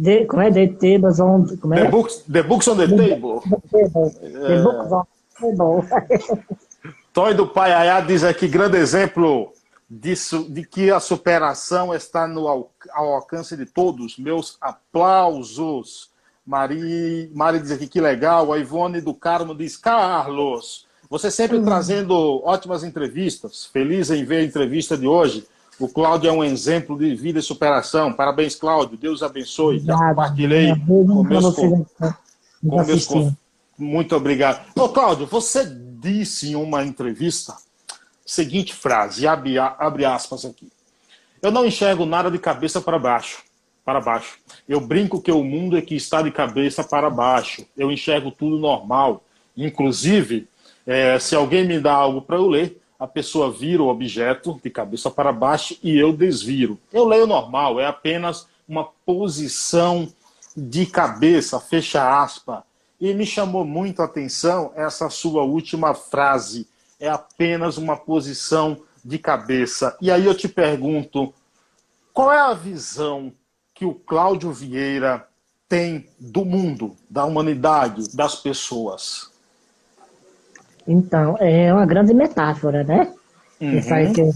the, como é? The tables on... Como é? The, books, the books on the, the table. The, the é. books on the table. Toy do Paiaiá diz aqui, grande exemplo disso, de que a superação está no, ao, ao alcance de todos. Meus aplausos. Mari, Mari diz aqui que legal. A Ivone do Carmo diz: Carlos, você sempre trazendo ótimas entrevistas. Feliz em ver a entrevista de hoje. O Cláudio é um exemplo de vida e superação. Parabéns, Cláudio. Deus abençoe. Já compartilhei com meus, com, com meus Muito obrigado. Ô, Cláudio, você disse em uma entrevista seguinte frase, abre, abre aspas aqui. Eu não enxergo nada de cabeça para baixo. Para baixo. Eu brinco que o mundo é que está de cabeça para baixo. Eu enxergo tudo normal. Inclusive, é, se alguém me dá algo para eu ler, a pessoa vira o objeto de cabeça para baixo e eu desviro. Eu leio normal, é apenas uma posição de cabeça, fecha aspa. E me chamou muito a atenção essa sua última frase. É apenas uma posição de cabeça. E aí eu te pergunto, qual é a visão que o Cláudio Vieira tem do mundo, da humanidade, das pessoas? Então, é uma grande metáfora, né? Uhum. Isso aí que é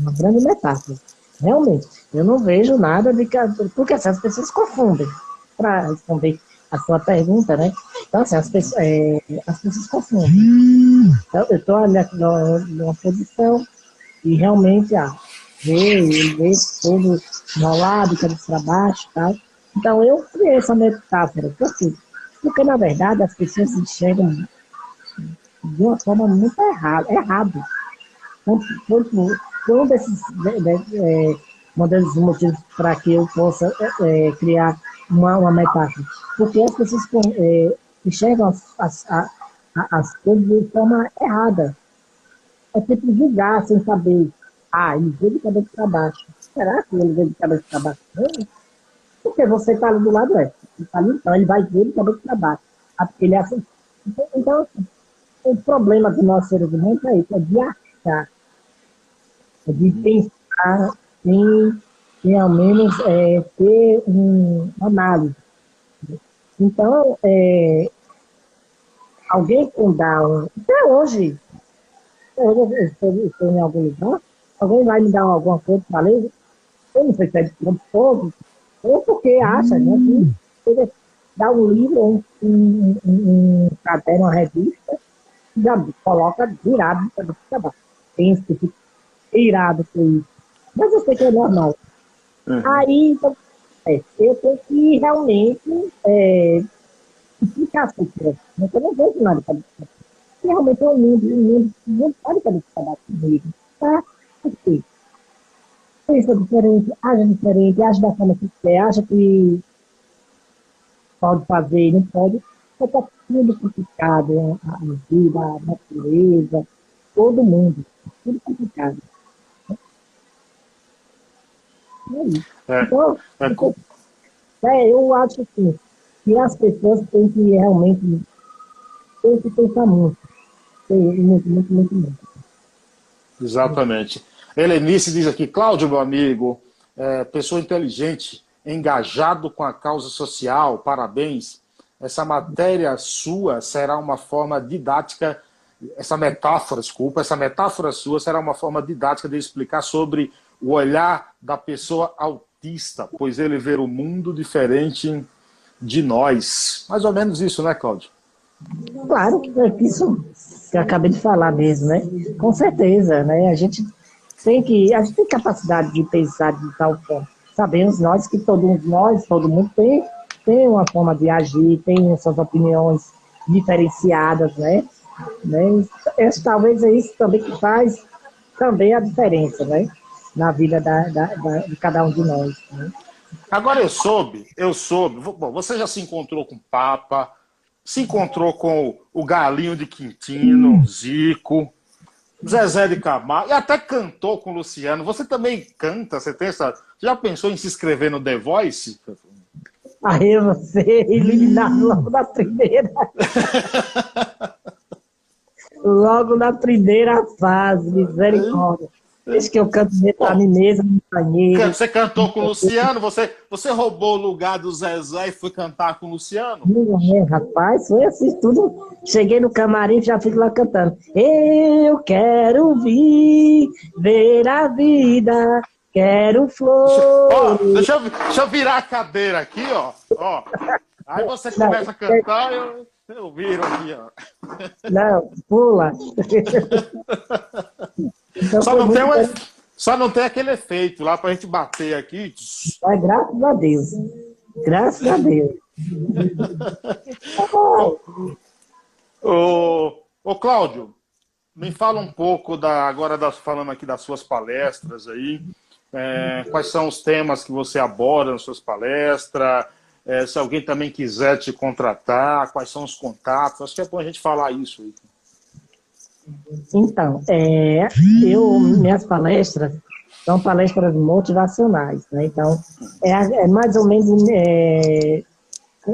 uma grande metáfora. Realmente, eu não vejo nada de que. Porque assim, as pessoas confundem. Para responder a sua pergunta, né? Então, assim, as pessoas, é, as pessoas confundem. Então, eu estou ali numa posição e realmente, ah, ver, ver todo enrolado, cabeça para baixo e tal. Então, eu criei essa metáfora. Porque, porque, na verdade, as pessoas se enxergam de uma forma muito errada, errado. Foi um desses, de, de, é, um desses motivos para que eu possa é, é, criar uma, uma metáfora. Porque as pessoas é, enxergam as, as, as, as coisas de forma errada. É tipo julgar sem saber. Ah, ele veio de cabeça para baixo. Será que ele veio de cabeça para baixo? Porque você está ali do lado, é. Ele tá ali, então ele vai ver de cabeça para baixo. Ah, ele é assim. Então, assim, o problema do nosso ser humano é isso, é de achar, é de pensar em, em ao menos é, ter um, uma análise. Então, é, alguém dá um. Até hoje, eu estou, estou em algum lugar, alguém vai me dar alguma coisa para ler, eu não sei se é de todo, ou porque acha, né? Que dá um livro, um, um, um, um caderno, uma revista, já coloca virado para acabar. Pensa que fica irado com isso. Mas eu sei que é normal. Uhum. Aí, então, é, eu tenho que realmente é, explicar as pessoas. Mas eu não vejo nada para isso. Realmente é um mundo, um mundo não pode fazer trabalho comigo. Tá? Quê? Pensa diferente, age diferente, age da forma que quer, acha que pode fazer, não pode. Tudo complicado, a, vida, a natureza, todo mundo. Tudo complicado. É, é então, é, então, é, eu acho assim, que as pessoas têm que realmente têm que pensar muito. Muito, muito, muito, muito. Exatamente. Helenice diz aqui, Cláudio, meu amigo, é, pessoa inteligente, engajado com a causa social, parabéns essa matéria sua será uma forma didática, essa metáfora, desculpa, essa metáfora sua será uma forma didática de explicar sobre o olhar da pessoa autista, pois ele vê o mundo diferente de nós. Mais ou menos isso, né, Cláudio? Claro, é isso que eu acabei de falar mesmo, né? Com certeza, né? A gente tem que, a gente tem capacidade de pensar de tal forma. Sabemos nós que todos nós, todo mundo tem tem uma forma de agir, tem suas opiniões diferenciadas, né? né? Esse, talvez é isso também que faz também a diferença, né? Na vida da, da, da, de cada um de nós. Né? Agora eu soube, eu soube. Bom, você já se encontrou com o Papa, se encontrou com o Galinho de Quintino, hum. Zico, Zezé de Camargo, e até cantou com o Luciano. Você também canta? Você tem essa. Já pensou em se inscrever no The Voice? Aí você eliminado logo na primeira. logo na primeira fase, misericórdia. Desde que eu canto metamimesa, montanheiro. Você cantou com o Luciano? Você, você roubou o lugar do Zezé e foi cantar com o Luciano? É, rapaz, foi assim tudo. Cheguei no camarim e já fico lá cantando. Eu quero vir ver a vida Quero flor. deixa, eu, deixa eu virar a cadeira aqui, ó. ó. Aí você começa a cantar, eu, eu viro aqui, ó. Não, pula. Então, só, não tem Só não tem aquele efeito lá para a gente bater aqui. Mas graças a Deus. Graças a Deus. ô, ô, Cláudio, me fala um pouco da, agora das, falando aqui das suas palestras aí. É, quais são os temas que você aborda nas suas palestras? É, se alguém também quiser te contratar, quais são os contatos? Acho que é bom a gente falar isso. Então, é, eu, minhas palestras são palestras motivacionais, né? Então, é, é mais ou menos é,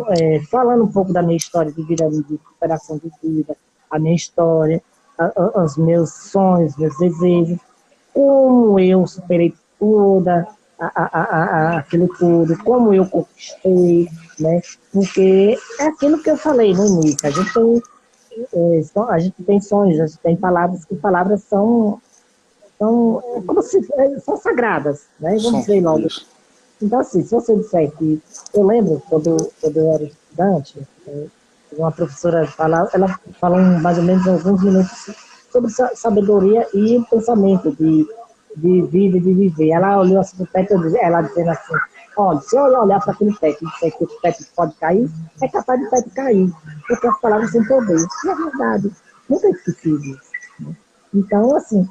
é, falando um pouco da minha história de vida, de recuperação de vida, a minha história, a, a, os meus sonhos, meus desejos, como eu superei toda a, a, aquilo tudo, como eu conquistei, né? Porque é aquilo que eu falei no início, a gente tem é, a gente tem sonhos, a gente tem palavras que palavras são, são é como se é, são sagradas, né? Vamos dizer logo. Então, assim, se você disser que. Eu lembro, quando, quando eu era estudante, uma professora fala, ela fala mais ou menos alguns minutos sobre sabedoria e pensamento de, de vida e de viver. Ela olhou assim pro teto, ela dizendo assim, Olha, se eu olhar para aquele teto e disser que o teto pode cair, é capaz de teto cair, porque as palavras têm poder. E é verdade, nunca esqueci disso. Né? Então, assim,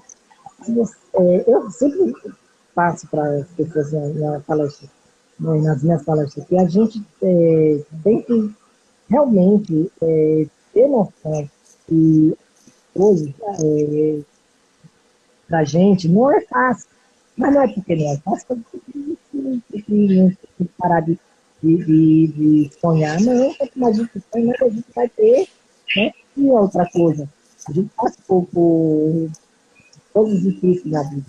é, eu sempre passo para as pessoas na, na palestra, né, nas minhas palestras, que a gente é, tem que realmente é, ter noção que hoje, é, para a gente, não é fácil. Mas não é porque não é fácil, que parar de, de, de, sonhar, não, quanto mais a gente sonha, a gente vai ter, né? E outra coisa, a gente passa por, por coisas difíceis na vida.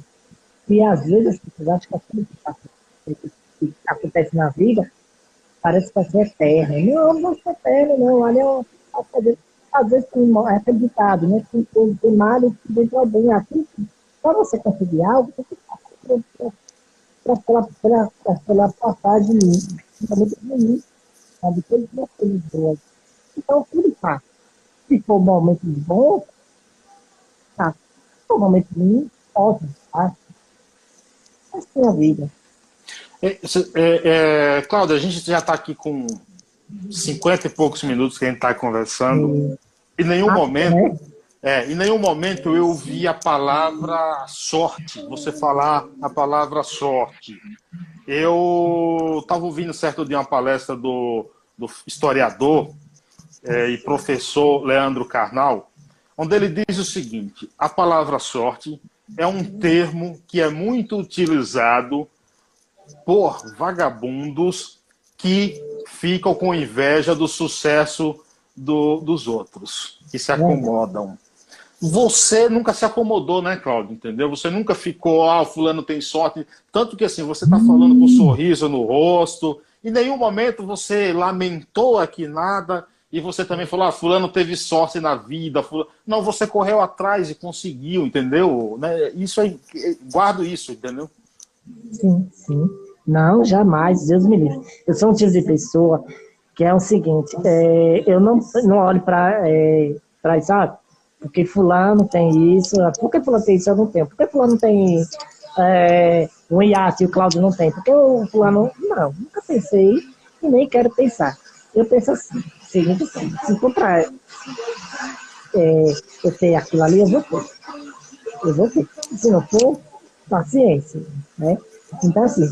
E às vezes as pessoas acham que aquilo que, que acontece na vida parece que vai ser eterno. Não, não é eterno, não. Olha, às vezes tem é acreditado, né? Tem, tem, tem que dentro do bem. Aqui, para você conseguir algo, você tem que passar para aquela passagem principalmente ruim, sabe? Todas as coisas boas. Então, tudo passa. Se for um momento bom, tá. Se for um momento ruim, ótimo, passa. Assim é a vida. É, é, é, Cláudia, a gente já está aqui com 50 e poucos minutos que a gente está conversando. Em nenhum ah, momento. Né? É, em nenhum momento eu vi a palavra sorte, você falar a palavra sorte. Eu estava ouvindo certo dia uma palestra do, do historiador é, e professor Leandro Carnal, onde ele diz o seguinte: a palavra sorte é um termo que é muito utilizado por vagabundos que ficam com inveja do sucesso do, dos outros, que se acomodam você nunca se acomodou, né, Cláudio? Entendeu? Você nunca ficou, ah, fulano tem sorte. Tanto que assim, você está falando com um sorriso no rosto. Em nenhum momento você lamentou aqui nada. E você também falou, ah, fulano teve sorte na vida. Fulano... Não, você correu atrás e conseguiu, entendeu? Né? Isso aí, guardo isso, entendeu? Sim, sim. Não, jamais, Deus me livre. Eu sou um tipo de pessoa que é o seguinte, é, eu não, não olho para é, isso, ah, porque fulano tem isso, por que fulano tem isso eu não tenho? Por que fulano tem é, um iate e o Cláudio não tem? Porque o fulano, não, nunca pensei e nem quero pensar. Eu penso assim, seguinte, se para é, eu ter aquilo ali, eu vou ter. Eu vou ter. Se não for, paciência, né? Então, assim,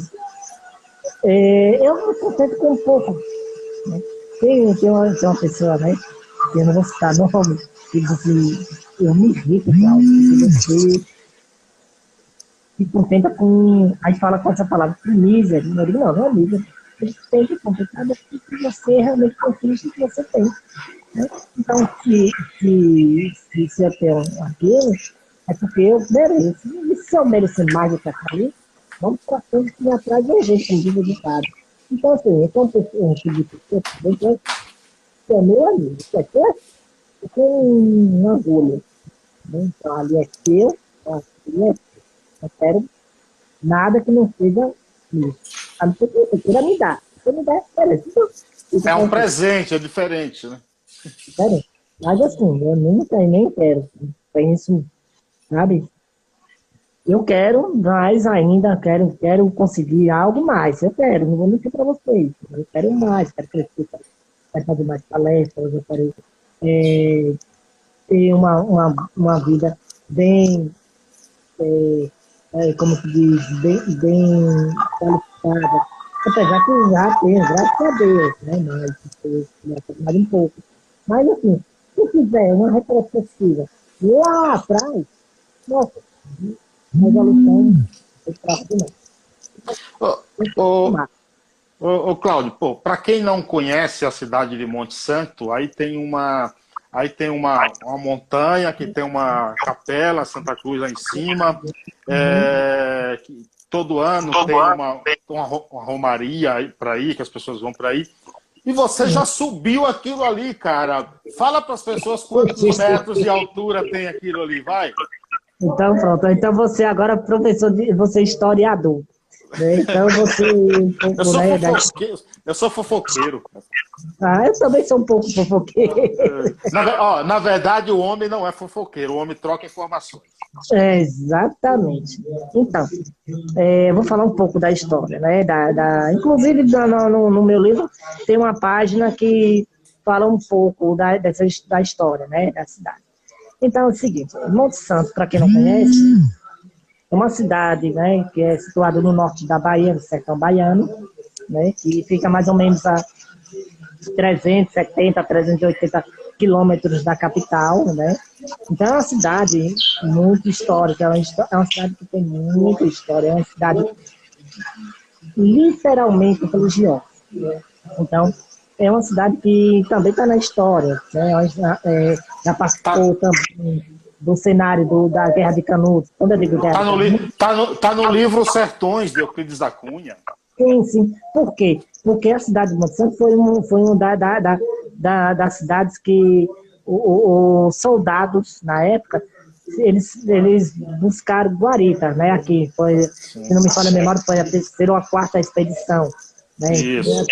é, eu me contento com um pouco. Né? Tem, tem, uma, tem uma pessoa, né? Eu não vou citar nome, diz assim, eu me irrito, Cláudio, você se contenta com. Aí fala com essa palavra, com miséria. Não, não, não é. A gente tem que contentar daquilo que você realmente conquista que você tem. Né? Então, se, se, se, se eu tenho aquilo, é porque eu mereço. E se eu merecer mais do que aquilo, vamos para frente que atrás de gente, como diz o ditado. Então, assim, enquanto eu de pessoa, é meu amigo. Isso é com uma agulha. Né? Então, ali é seu, aqui é Eu quero nada que não seja isso. A não ser que você queira me dar. Você me dá é Então, é um presente, é diferente, né? Diferente. Mas assim, eu nunca nem quero. Penso, sabe? eu quero mais ainda, quero, quero conseguir algo mais. Eu quero, não vou mentir para vocês. Eu quero mais, quero crescer, quero fazer mais palestras, eu quero é, ter uma, uma, uma vida bem, é, é, como se diz, bem, bem qualificada. Apesar que já tenho, graças a Deus, né? Mas, mais um pouco. Mas, assim, se fizer uma retrospectiva lá atrás, nossa, resolução é fraca demais. Ô, ô, ô, Cláudio, para quem não conhece a cidade de Monte Santo, aí tem uma aí tem uma, uma montanha que tem uma capela Santa Cruz lá em cima, é, que todo ano todo tem ano. Uma, uma, uma romaria para ir, que as pessoas vão para aí. E você já subiu aquilo ali, cara. Fala para as pessoas quantos metros de altura tem aquilo ali, vai. Então, pronto. Então você agora, professor, de, você é historiador. Né? Então você. Eu, sou né, fofoqueiro, eu sou fofoqueiro. Ah, eu também sou um pouco fofoqueiro. Na, ó, na verdade, o homem não é fofoqueiro, o homem troca informações. É, exatamente. Então, é, vou falar um pouco da história, né? Da, da, inclusive, no, no, meu livro tem uma página que fala um pouco da, dessa, da história, né? Da cidade. Então, é o seguinte, Monte Santo, para quem não conhece, é uma cidade, né? Que é situada no norte da Bahia, no sertão baiano, né? Que fica mais ou menos a 370, 380 quilômetros da capital, né? Então é uma cidade muito histórica, é uma, é uma cidade que tem muita história, é uma cidade literalmente religiosa. Então, é uma cidade que também está na história, né? É, já participou tá. também do cenário do, da Guerra de Canudos. Quando eu digo Guerra tá no, tá no, tá no livro Sertões, de Euclides da Cunha. Sim, sim. Por quê? Porque a cidade de Monte Santo foi, um, foi uma da, da, da, da, das cidades que os soldados, na época, eles, eles buscaram guaritas, né? Aqui, foi, se não me falha a memória, foi a terceira ou a quarta expedição. Né? Isso.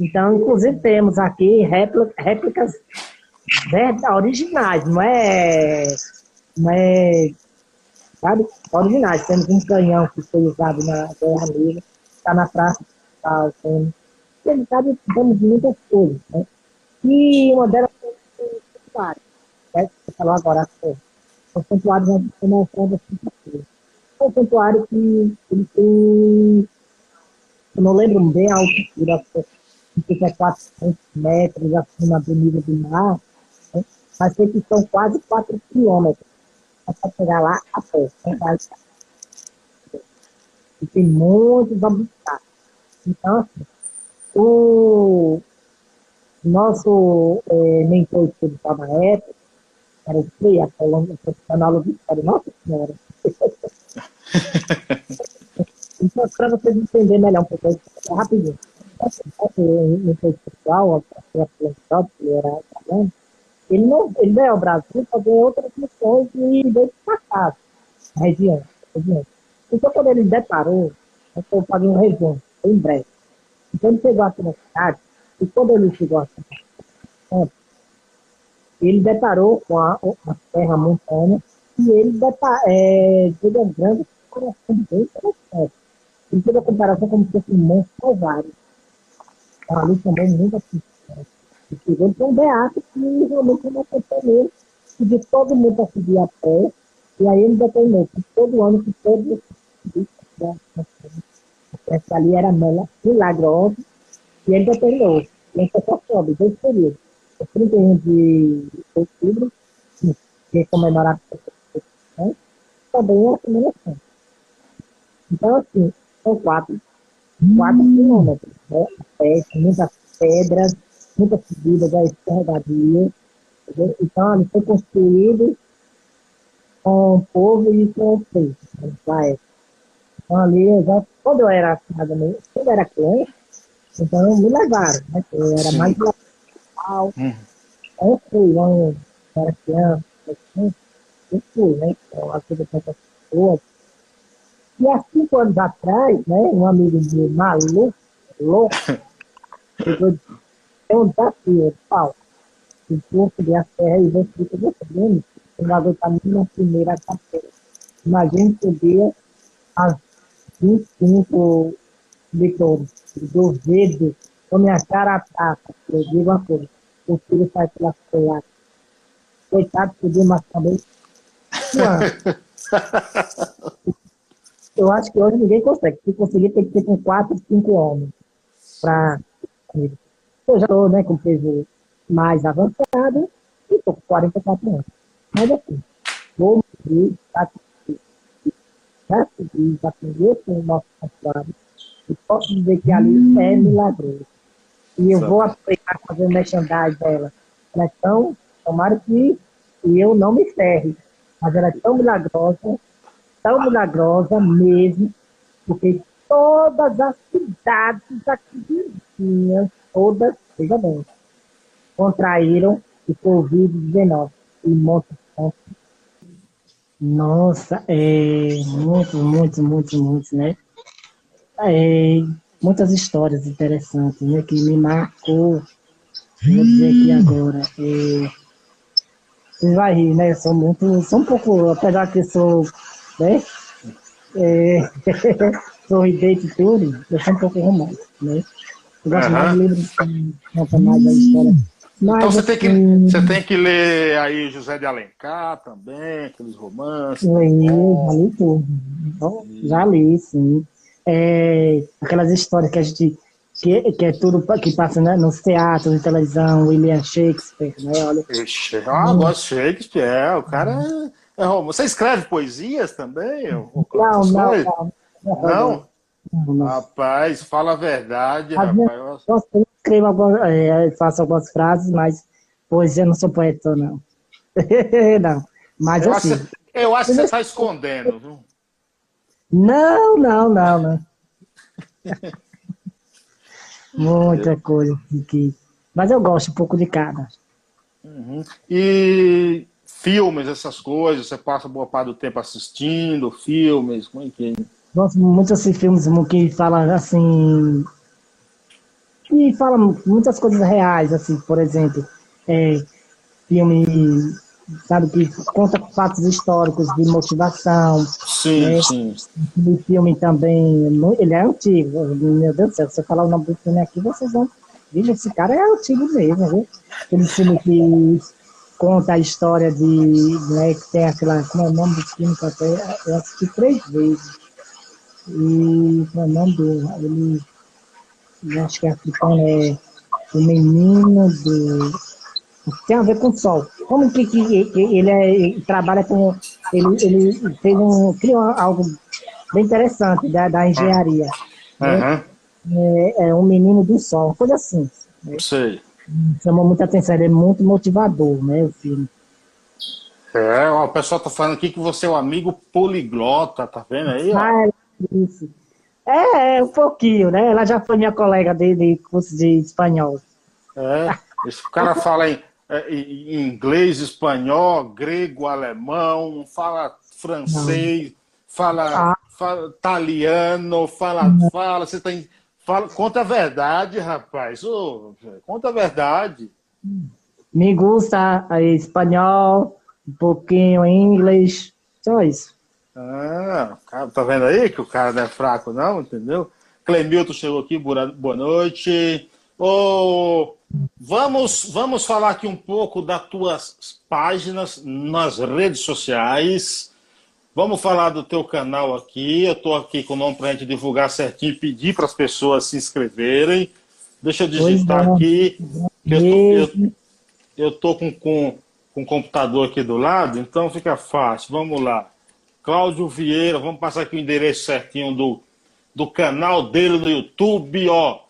Então, inclusive, temos aqui réplicas originais, não é, não é, sabe? Originais. Temos um canhão que foi usado na Guerra Negra, está na praça, tá, tem, ele sabe, temos muitas coisas, né? E uma delas foi o santuário, né? Você falou agora, o santuário foi uma oferta É um santuário que ele tem, eu não lembro bem a altura, fica 400 metros acima do nível do mar, né? Mas que são quase 4 quilômetros para chegar lá a pé. Né? E tem muitos obstáculos. Então, assim, o nosso é, mentor espiritual na época, era o Frei, falando profissional de história, nossa senhora. então, para vocês entenderem melhor um pouco, é rapidinho. O mentor espiritual, a filantrópica, ele era italiano, ele, não, ele veio ao Brasil fazer outras missões e veio casa, na região, região. Então, quando ele deparou, eu fazer um resumo, em breve. Então, ele chegou aqui na cidade, e quando ele chegou aqui ele deparou com a, a terra montanha e ele deparou, é, teve um grande coração bem interessante. Ele teve a comparação como se fosse um monstro calvário. Então, ali também muito assim. Ele foi um beato que realmente não aconteceu mesmo, que de todo mundo a subir a pé, e aí ele que todo ano que todos essa ali era milagrosa, e ele determinou, em só sobe, dois períodos. O 31 de outubro, que é comemorado né? também é a Semana Santa. Então, assim, são quatro, quatro quilômetros, né? Pé, muitas pedras, muitas subidas da escorregadia. Então, ele foi construído com o povo e com o feito, né? Então, ali, já, quando eu era quando eu era criança, então me levaram, né? Eu era Sim. mais legal. Uhum. Eu fui, lá, eu era criança, assim, eu fui, né? Então, ajuda com essas pessoas. E há cinco anos atrás, né, um amigo meu maluco, louco, chegou é um desafio, Paulo. Eu vou subir a serra e vou subir com você, eu vou botar na primeira capela. Imagina subia as 25 leitores. Do verde, com minha cara prata. Eu digo uma coisa. O filho sai pela folhada. Coitado, podia, mas também. Eu acho que hoje ninguém consegue. Se conseguir, tem que ter com 4, 5 homens. Pra... Eu já estou né, com peso mais avançado e estou com 44 anos. Mas assim, vou medir, já já segui, já com o nosso consulado e posso dizer que ali é milagroso. E eu vou aplicar fazer o merchandising dela. Ela é tão, tomara que eu não me ferre, mas ela é tão milagrosa, tão milagrosa mesmo, porque todas as cidades aqui vizinhas, todas, veja bem, contraíram o Covid-19 e muitos Nossa, é, muito, muito, muito, muito, né? É, muitas histórias interessantes, né? Que me marcou. Vou dizer aqui agora. É, você vai rir, né? Eu sou muito, sou um pouco, apesar que sou, né? É, sorridente e tudo, eu sou um pouco romântico, né? Eu gosto uhum. mais de livros que contam mais a história mas, então você tem, que, assim, você tem que ler aí José de Alencar também, aqueles romances. Li, já li tudo. Então, já li, sim. É, aquelas histórias que a gente. Que, que é tudo que passa né, nos teatros, em televisão, William Shakespeare, né? Olha. Ixi, ah, hum. gosto de Shakespeare, é, o cara é, é Você escreve poesias também? Não, não, não, não. Não? Rapaz, fala a verdade, rapaz. Eu escrevo algumas, é, faço algumas frases, mas poesia não sou poeta, não. não. Mas eu assim. Acho, eu acho que você está escondendo, viu? Não, não, não, não. Muita coisa que. Mas eu gosto um pouco de cada. Uhum. E filmes, essas coisas, você passa boa parte do tempo assistindo filmes, como é que é? Gosto muito de filmes que falam assim. que falam muitas coisas reais, assim, por exemplo, é, filme, sabe, que conta fatos históricos de motivação. Sim, né? sim. O filme também, ele é antigo, meu Deus do céu, se eu falar o nome do filme aqui, vocês vão. Veja, esse cara é antigo mesmo, viu? Aquele filme que conta a história de. Né, que tem aquela. Como é o nome do filme eu assisti três vezes e o nome do. Ele, eu acho que é africano é o menino do. Tem a ver com o sol. Como que, que, ele, é, ele trabalha com. Ele, ele fez um, criou algo bem interessante da, da engenharia. Uhum. Né? É, é um menino do sol, coisa assim. Né? Sei. Chamou muita atenção, ele é muito motivador, né, o filme. É, o pessoal tá falando aqui que você é um amigo poliglota, tá vendo aí? Ó? Ah, isso. É, é, um pouquinho, né? Ela já foi minha colega de, de curso de espanhol. É, esse cara fala em, é, em inglês, espanhol, grego, alemão, fala francês, fala, ah. fala italiano, fala, fala, você tem. Fala, conta a verdade, rapaz. Oh, conta a verdade. Me gusta espanhol, um pouquinho inglês, só isso. Ah, tá vendo aí que o cara não é fraco, não, entendeu? Clemilton chegou aqui, boa noite. Oh, vamos, vamos falar aqui um pouco das tuas páginas nas redes sociais. Vamos falar do teu canal aqui. Eu estou aqui com o nome para a gente divulgar certinho e pedir para as pessoas se inscreverem. Deixa eu digitar aqui. Eu estou com, com, com o computador aqui do lado, então fica fácil. Vamos lá. Cláudio Vieira, vamos passar aqui o endereço certinho do, do canal dele no YouTube, ó.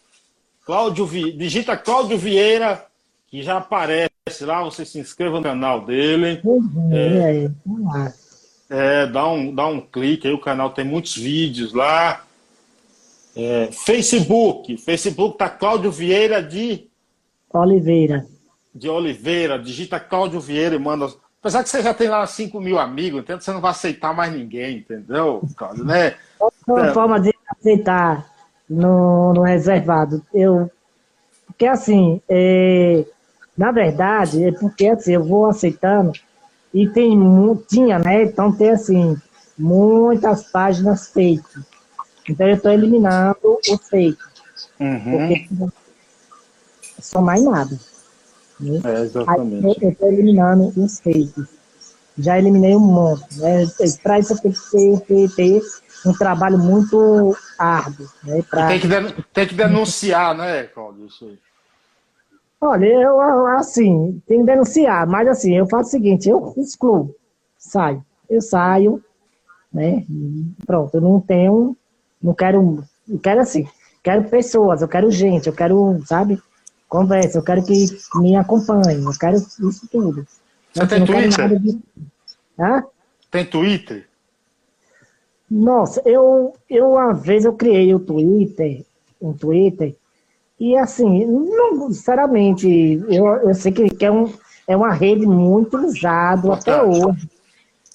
Cláudio digita Cláudio Vieira, que já aparece lá, você se inscreva no canal dele. É, é, dá, um, dá um clique aí, o canal tem muitos vídeos lá. É, Facebook, Facebook tá Cláudio Vieira de Oliveira. De Oliveira, digita Cláudio Vieira e manda Apesar que você já tem lá 5 mil amigos, entendeu? Você não vai aceitar mais ninguém, entendeu, Cláudio, né? uma é. forma de aceitar no, no reservado. Eu, porque assim, é, na verdade, é porque assim, eu vou aceitando e tem tinha, né? Então tem assim, muitas páginas fake. Então eu estou eliminando o fake. Uhum. Porque são mais nada. Né? É, exatamente. Aí, eu estou eliminando os fakes. Já eliminei um monte. Né? Para isso eu tenho que ter, ter, um trabalho muito árduo. Né? Pra... Tem, que tem que denunciar, né, Cláudio? Isso aí. Olha, eu assim, tem que denunciar, mas assim, eu faço o seguinte, eu excluo, saio. Eu saio, né? Pronto, eu não tenho, não quero, eu quero assim, quero pessoas, eu quero gente, eu quero, sabe, conversa, eu quero que me acompanhe, eu quero isso tudo. Você Assim, tem Twitter? de- Hã? Tem Twitter? Nossa, eu, eu uma vez eu criei o Twitter, um Twitter, e assim, não, sinceramente, eu, eu sei que, que é, um, é uma rede muito usada até hoje,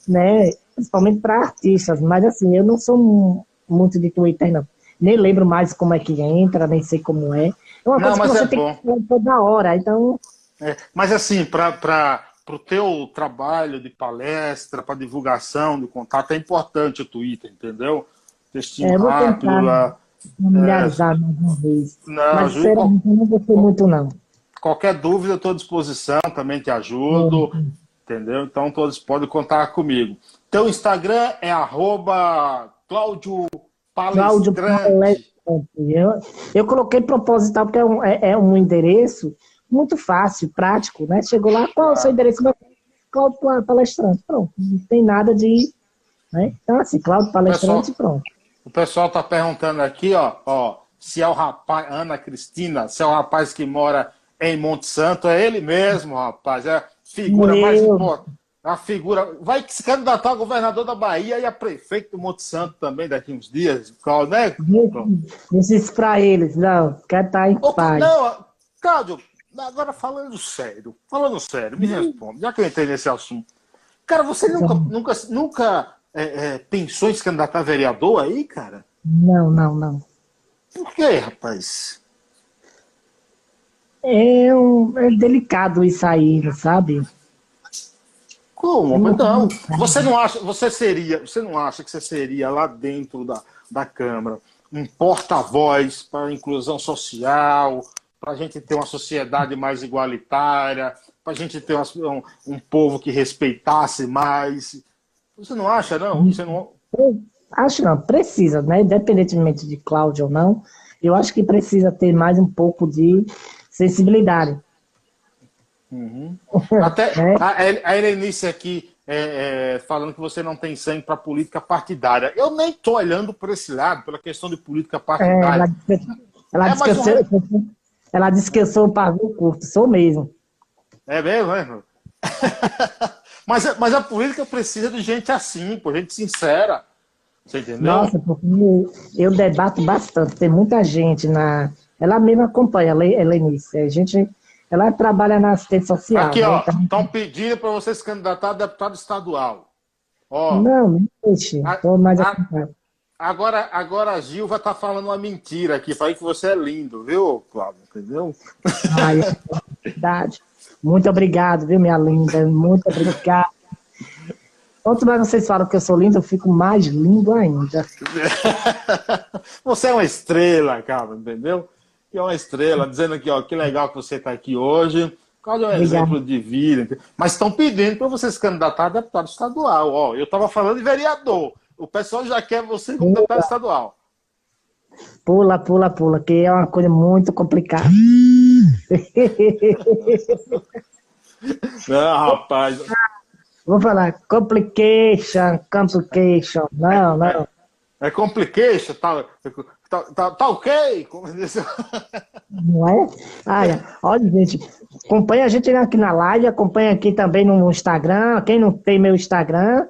né? Principalmente para artistas, mas assim, eu não sou mu- muito de Twitter, não. Nem lembro mais como é que entra, nem sei como é. É uma Não, coisa mas que você é tem bom. que fazer toda hora, então, É, mas assim, para o teu trabalho de palestra, para divulgação de contato, é importante o Twitter, entendeu? Textinho É, rápido tentar. familiarizar mais uma vez. Não, mas, Ju, sinceramente, eu não gostei muito, não. Qualquer dúvida, estou à disposição, também te ajudo, Uhum. entendeu? Então todos podem contar comigo. Teu Instagram é arroba Cláudio Cláudio Palestrante. Eu, eu coloquei proposital porque é um, é, é um endereço muito fácil, prático, né? Chegou lá, qual é o seu endereço? Cláudio Pa- Palestrante. Pronto, não tem nada de. Né? Então, assim, Cláudio Palestrante, pronto. O pessoal está perguntando aqui, ó, ó, se é o rapaz, Ana Cristina, se é o rapaz que mora em Monte Santo, é ele mesmo, rapaz. É a figura Meu. mais importante. A figura. Vai se candidatar a governador da Bahia e a prefeito do Monte Santo também daqui uns dias, né? Disse isso pra eles, não, quer estar em Ô, paz. não, Cláudio, agora falando sério, falando sério, me responde, já que eu entrei nesse assunto. Cara, você nunca, nunca, nunca é, é, pensou em se candidatar a vereador aí, cara? Não, não, não. Por quê, rapaz? É, um, é delicado isso aí, sabe? Como? Não. Você não acha, você seria, você não acha que você seria lá dentro da, da Câmara um porta-voz para a inclusão social, para a gente ter uma sociedade mais igualitária, para a gente ter um, um povo que respeitasse mais? Você não acha, não? Você não... Eu acho não, precisa, né? Independentemente de Cláudio ou não, eu acho que precisa ter mais um pouco de sensibilidade. Uhum. Até É. a, a Helenice aqui é, é, falando que você não tem sangue para política partidária. Eu nem estou olhando por esse lado, pela questão de política É, partidária. ela disse, ela É, disse que sou, ela disse que eu sou pavio curto, sou mesmo. É mesmo, é? mas, a- mas a política precisa de gente assim, pô, gente sincera. Você entendeu? Nossa, porque eu, eu debato bastante, tem muita gente na. Ela mesma acompanha, ela, Helenice. A gente, ela trabalha na assistência social. Aqui, né? ó, estão pedindo para você se candidatar a deputado estadual. Ó, Não, deixe. Mais a- acompanhado. agora, agora a Gil vai estar falando uma mentira aqui, falei que você é lindo, viu, Cláudio? Entendeu? Ai, é verdade. Muito obrigado, viu, minha linda? Muito obrigada. Quanto mais vocês falam que eu sou lindo, eu fico mais lindo ainda. Você é uma estrela, cara, entendeu? Que é uma estrela, dizendo aqui, ó, que legal que você está aqui hoje. Cláudio é um Obrigado. exemplo de vida. Mas estão pedindo para você se candidatar a deputado estadual. Ó, eu estava falando de vereador. O pessoal já quer você como deputado estadual. Pula, pula, pula, que é uma coisa muito complicada. Não, rapaz. Vou falar complication, complication. Não, não. É complication, tá, tá, tá, tá ok? Diz- Não é? Olha, olha, gente, acompanha a gente aqui na live, acompanha aqui também no Instagram. Quem não tem meu Instagram,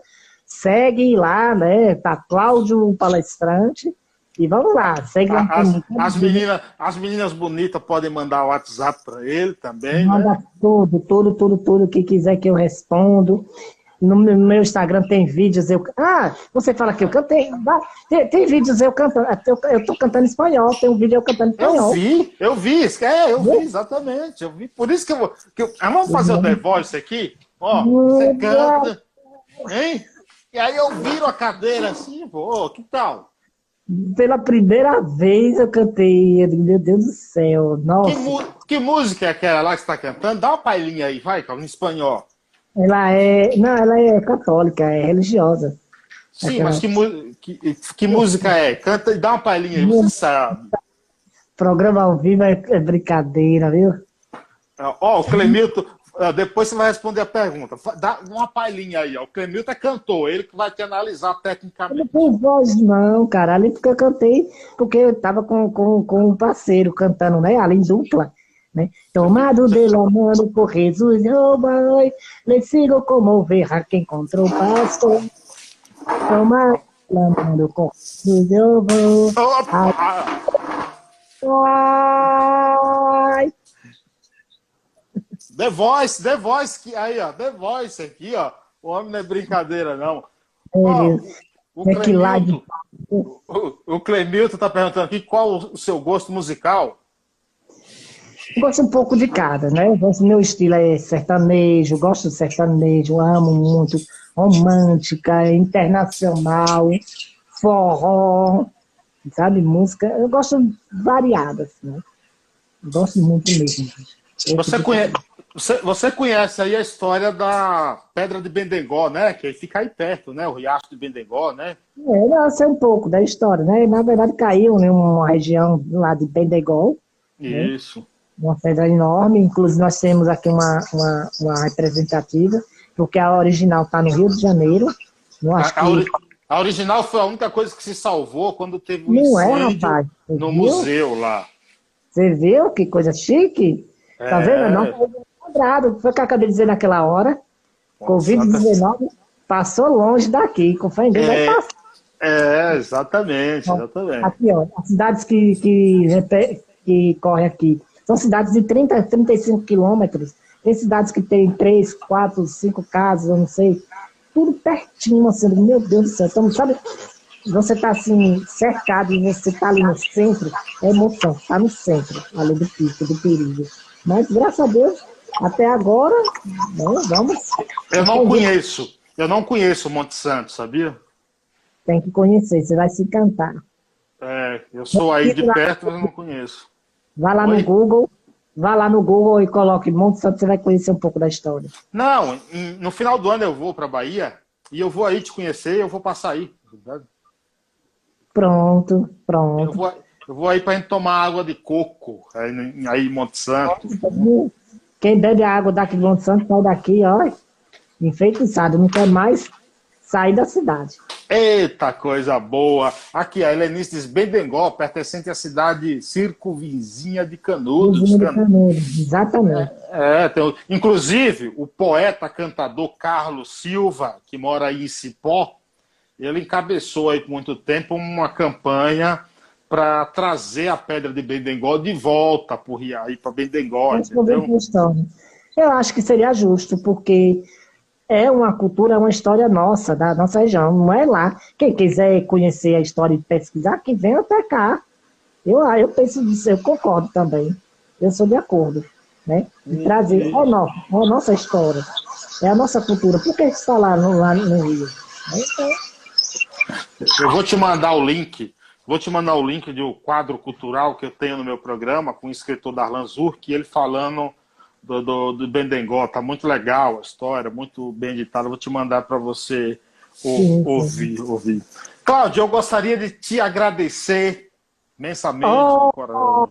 segue lá, né? Tá Cláudio Palestrante. E vamos lá, segue lá. As, as meninas, as meninas bonitas podem mandar o WhatsApp para ele também, né? Manda tudo, tudo, tudo, tudo que quiser que eu respondo. No meu Instagram tem vídeos, eu. Ah, você fala que eu cantei. Tem, tem vídeos eu cantando. Eu, eu tô cantando espanhol, tem um vídeo eu cantando Eu espanhol. vi, eu vi, é, eu vi, exatamente. Eu vi. Por isso que eu vou. Que eu, ah, vamos fazer o The Voice aqui? Ó, você canta. Hein? E aí eu viro a cadeira assim, pô, que tal? Pela primeira vez eu cantei, eu meu Deus do céu, nossa. Que, que música é aquela lá que você está cantando? Dá uma palhinha aí, vai, em espanhol. Ela é, não, ela é católica, é religiosa. Sim, aquela... mas que, que, que, música é? Canta e dá uma palhinha aí, você sabe. Programa ao vivo é, é brincadeira, viu? Ó, oh, o Clemilton, depois você vai responder a pergunta. Dá uma palhinha aí, ó. O Clemilton é cantor, ele que vai te analisar tecnicamente. Eu não voz, não, cara. Ali porque eu cantei, porque eu tava com, com, com um parceiro cantando, né? Ali em dupla. Né? Tomado de la mano por Jesus, oh boy, le sigo como verra que encontrou o pastor. Tomado de la mano por Jesus, eu vou. Ai. The Voice, The Voice, que, aí, ó, The Voice aqui, ó. O homem não é brincadeira, não. Ó, o, é Clemilton, o, o Clemilton tá perguntando aqui qual o seu gosto musical. Eu gosto um pouco de cada, né? Meu estilo é sertanejo, gosto de sertanejo, amo muito romântica, internacional, forró, sabe, música. Eu gosto variadas, né? Gosto muito mesmo. Você conhece, você, você conhece aí a história da Pedra de Bendengó, né? Que fica aí perto, né? O Riacho de Bendengó, né? É, eu sei um pouco da história, né? Na verdade, caiu em uma região lá de Bendengó. Né? Isso. Né? Uma pedra enorme. Inclusive, nós temos aqui uma, uma, uma representativa, porque a original está no Rio de Janeiro. Não acho a, ori a, original foi a única coisa que se salvou quando teve um Não é, rapaz. no viu? museu lá. Você viu que coisa chique? Tá é. vendo? Não quadrado. Foi o que eu acabei de dizer naquela hora. Covid-19 passou longe daqui. Com fé em Deus, é, vai passar. É, exatamente, exatamente. Aqui, ó, as cidades que, que, que correm aqui são cidades de 30, 35 quilômetros. Tem cidades que tem 3, 4, 5 casas, eu não sei. Tudo pertinho, assim, meu Deus do céu. Então, sabe, você está assim, cercado e você está ali no centro, é emoção, está no centro, ali do pico, do perigo. Mas, graças a Deus, até agora, né, vamos. Eu não conheço, eu não conheço o Monte Santo, sabia? Tem que conhecer, você vai se encantar. É, eu sou aí de perto, mas eu não conheço. Vá lá Oi? no Google, vá lá no Google e coloque Monte Santo, você vai conhecer um pouco da história. Não, no final do ano eu vou para Bahia e eu vou aí te conhecer, eu vou passar aí. Pronto, pronto. Eu vou, eu vou aí para gente tomar água de coco aí, aí em Monte Santo. Quem bebe a água daqui de Monte Santo sai daqui, ó, enfeitiçado, não quer mais sair da cidade. Eita, coisa boa! Aqui, a Helenice diz Bendengó, pertencente à cidade circunvizinha de Canudos. De Canudos, exatamente. É, é tem, inclusive, o poeta cantador Carlos Silva, que mora aí em Cipó, ele encabeçou aí por muito tempo uma campanha para trazer a pedra de Bendengó de volta para Bendengó. Eu acho que seria justo, porque é uma cultura, é uma história nossa, da nossa região, não é lá. Quem quiser conhecer a história e pesquisar, que venha até cá. Eu, eu penso nisso, eu concordo também. Eu sou de acordo. Né? E trazer a nossa, a nossa história, é a nossa cultura. Por que está lá no, lá no Rio? Então... Eu vou te mandar o link Vou te mandar o link do quadro cultural que eu tenho no meu programa com o escritor Darlan Zurk, ele falando do, do, do Bendengó. Tá muito legal a história, muito bem editada. Vou te mandar para você o, ouvir, ouvir. Cláudio, eu gostaria de te agradecer imensamente. Oh, oh,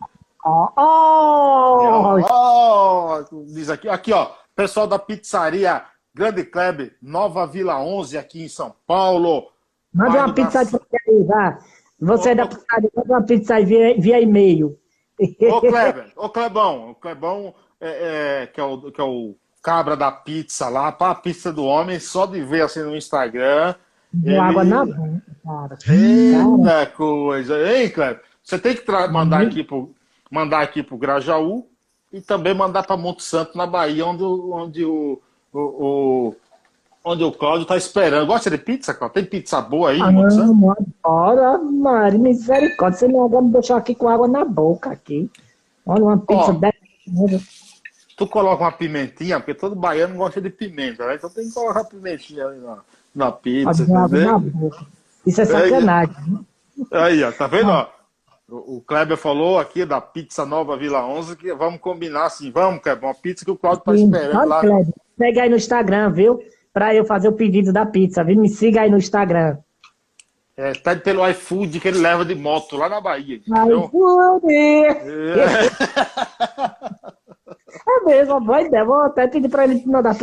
oh, oh, diz aqui, aqui, ó, pessoal da pizzaria Grande Kleber, Nova Vila 11, aqui em São Paulo. Manda uma pizza de aí, vá. Você é da pizzaria, manda uma pizza aí via, via e-mail. Ô, Kleber, ô, Clebão, o Clebão é, é, que, é o, que é o cabra da pizza lá, para a pizza do homem, só de ver assim no Instagram. Ele... água na boca, cara. Eita coisa. Hein, Kleber? Você tem que mandar aqui pro, mandar aqui pro Grajaú e também mandar para Monte Santo, na Bahia, onde, onde o, o, o onde o Cláudio está esperando. Gosta de pizza, Cláudio? Tem pizza boa aí? Ah, não, adoro, Mari, misericórdia. Você não vai me deixar aqui com água na boca aqui. Olha, uma pizza dessa. Tu coloca uma pimentinha, porque todo baiano gosta de pimenta, né? Então tem que colocar pimentinha ali, ó. na pizza? Isso é sacanagem. Aí, ó, tá vendo, ó? O Kleber falou aqui da pizza nova Vila 11 que vamos combinar assim, vamos, Kleber, uma pizza que o Claudio tá esperando lá. Kleber, pega aí no Instagram, viu? Para eu fazer o pedido da pizza, viu? Me siga aí no Instagram. É, tá pelo iFood que ele leva de moto lá na Bahia. iFood! É. é mesmo, boa ideia. Vou até pedir para ele mandar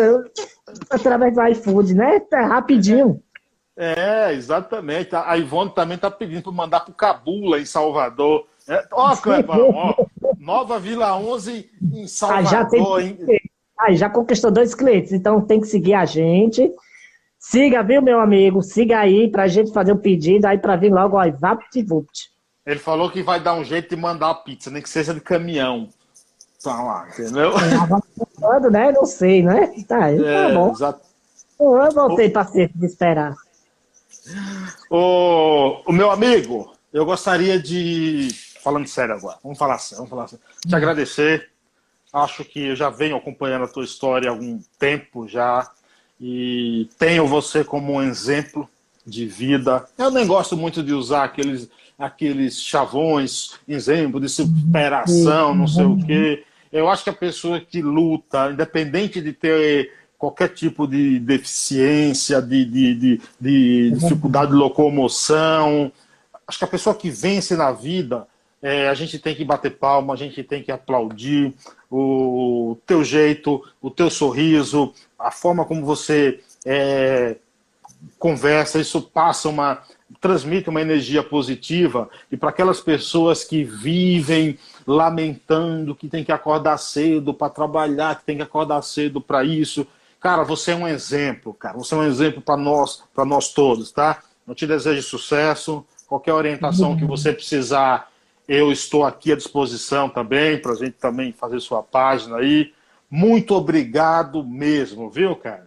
através do iFood, né? É rapidinho. É, exatamente. A Ivone também está pedindo para mandar para o Cabula, em Salvador. É, ó, Clebão, ó, Nova Vila 11 em Salvador. Ah, já, tem... ah, já conquistou dois clientes, então tem que seguir a gente. Siga, viu, meu amigo? Siga aí para a gente fazer o um pedido, aí para vir logo, ó, VaptVupt. Ele falou que vai dar um jeito de mandar a pizza, nem que seja de caminhão. Tá lá, entendeu? É, né? Não sei, né? Tá, tá é, bom. Exato. Eu voltei para ser de esperar. O, o meu amigo, eu gostaria de. Falando sério agora, vamos falar sério, vamos falar sério. Te agradecer. Acho que eu já venho acompanhando a tua história há algum tempo já. E tenho você como um exemplo de vida. Eu nem gosto muito de usar aqueles, aqueles chavões, exemplo de superação, não sei o quê. Eu acho que a pessoa que luta, independente de ter qualquer tipo de deficiência, de, de, de, de dificuldade de locomoção. Acho que a pessoa que vence na vida, é, a gente tem que bater palma, a gente tem que aplaudir o teu jeito, o teu sorriso, a forma como você é, conversa, isso passa uma. Transmite uma energia positiva. E para aquelas pessoas que vivem lamentando que tem que acordar cedo para trabalhar, que tem que acordar cedo para isso, Cara, você é um exemplo, cara. Você é um exemplo para nós, para nós todos, tá? Eu te desejo sucesso. Qualquer orientação que você precisar, eu estou aqui à disposição também, para a gente também fazer sua página aí. Muito obrigado mesmo, viu, cara?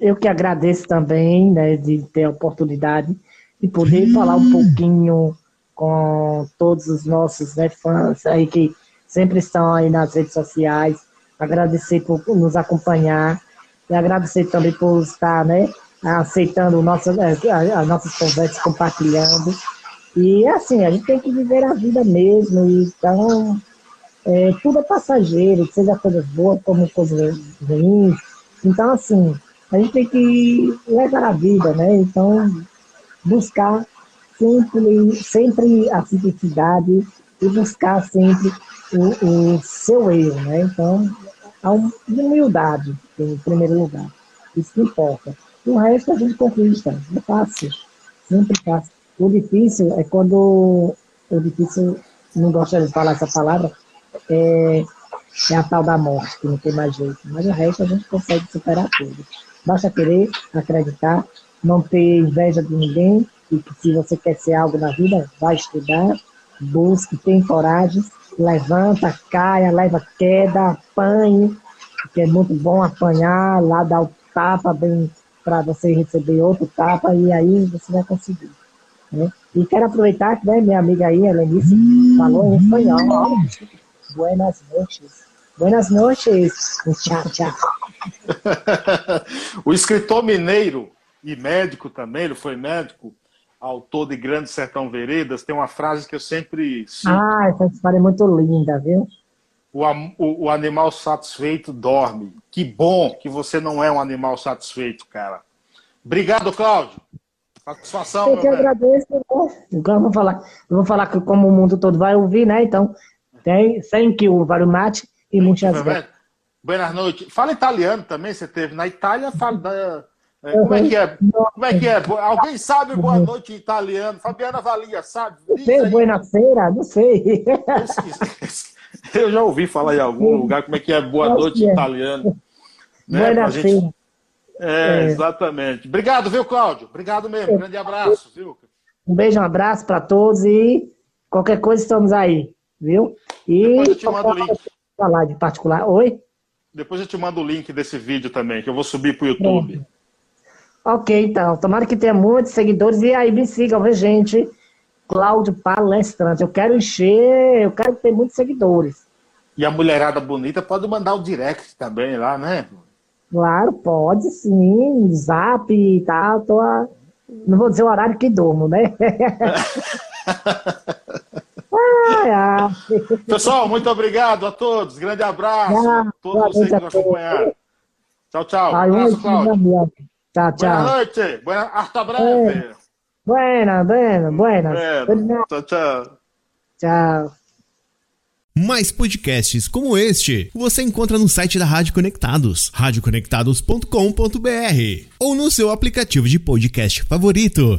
Eu que agradeço também, né, de ter a oportunidade de poder falar um pouquinho com todos os nossos né, fãs aí que sempre estão aí nas redes sociais agradecer por nos acompanhar e agradecer também por estar né, aceitando nossa, é, as nossas conversas, compartilhando. E assim, a gente tem que viver a vida mesmo, então é, tudo é passageiro, seja coisas boas como coisas ruins. Então, assim, a gente tem que levar a vida, né? Então, buscar sempre, sempre a simplicidade e buscar sempre o, o seu erro, né? Então, a humildade, em primeiro lugar. Isso que importa. O resto a gente conquista. É fácil. Sempre fácil. O difícil é quando. O difícil, não gosto de falar essa palavra, é, é a tal da morte, que não tem mais jeito. Mas o resto a gente consegue superar tudo. Basta querer, acreditar, não ter inveja de ninguém, e que se você quer ser algo na vida, vai estudar, busque, tem coragem levanta, caia, leva queda, apanhe, que é muito bom apanhar, lá dar o tapa bem para você receber outro tapa e aí você vai conseguir. Né? E quero aproveitar que né, minha amiga aí, Helenice, falou em espanhol. Buenas noches. Buenas noches. Tchau, tchau. o escritor mineiro e médico também, ele foi médico, autor de Grande Sertão Veredas, tem uma frase que eu sempre cito. Ah, essa história é muito linda, viu? O, o, o, animal satisfeito dorme. Que bom que você não é um animal satisfeito, cara. Obrigado, Cláudio. Satisfação, Eu que agradeço. Né? Então, eu vou falar, eu vou falar que como o mundo todo vai ouvir, né? Então, tem, thank you very much e muitas vezes. Boa noite. Fala italiano também, você teve. Na Itália, fala da é, como é que é? Como é que é? Alguém sabe boa noite em italiano? Fabiana Valia, sabe? Sei, buena-feira, não sei. Eu já ouvi falar em algum lugar como é que é boa noite em italiano. Né? Buena-feira. Gente... É, é, exatamente. Obrigado, viu, Cláudio? Obrigado mesmo. Grande abraço, viu? Um beijo, um abraço para todos e qualquer coisa estamos aí, viu? E Depois eu te mando o link. Falar de particular. Oi? Depois eu te mando o link desse vídeo também, que eu vou subir para o YouTube. Ok, então. Tomara que tenha muitos seguidores. E aí, me sigam, viu, gente? Cláudio Palestrante. Eu quero encher, eu quero ter muitos seguidores. E a mulherada bonita pode mandar o direct também lá, né? Claro, pode sim, zap e tal, tô a... não vou dizer o horário que durmo, né? Pessoal, muito obrigado a todos, grande abraço a todos vocês que nos acompanharam. Tchau, tchau. Ai, abraço, Cláudio. Tchau, tchau. Boa noite, boa, hasta breve. É. Buena, buena, buena. Tchau, tchau. Tchau. Mais podcasts como este você encontra no site da Rádio Conectados, radioconectados.com.br ou no seu aplicativo de podcast favorito.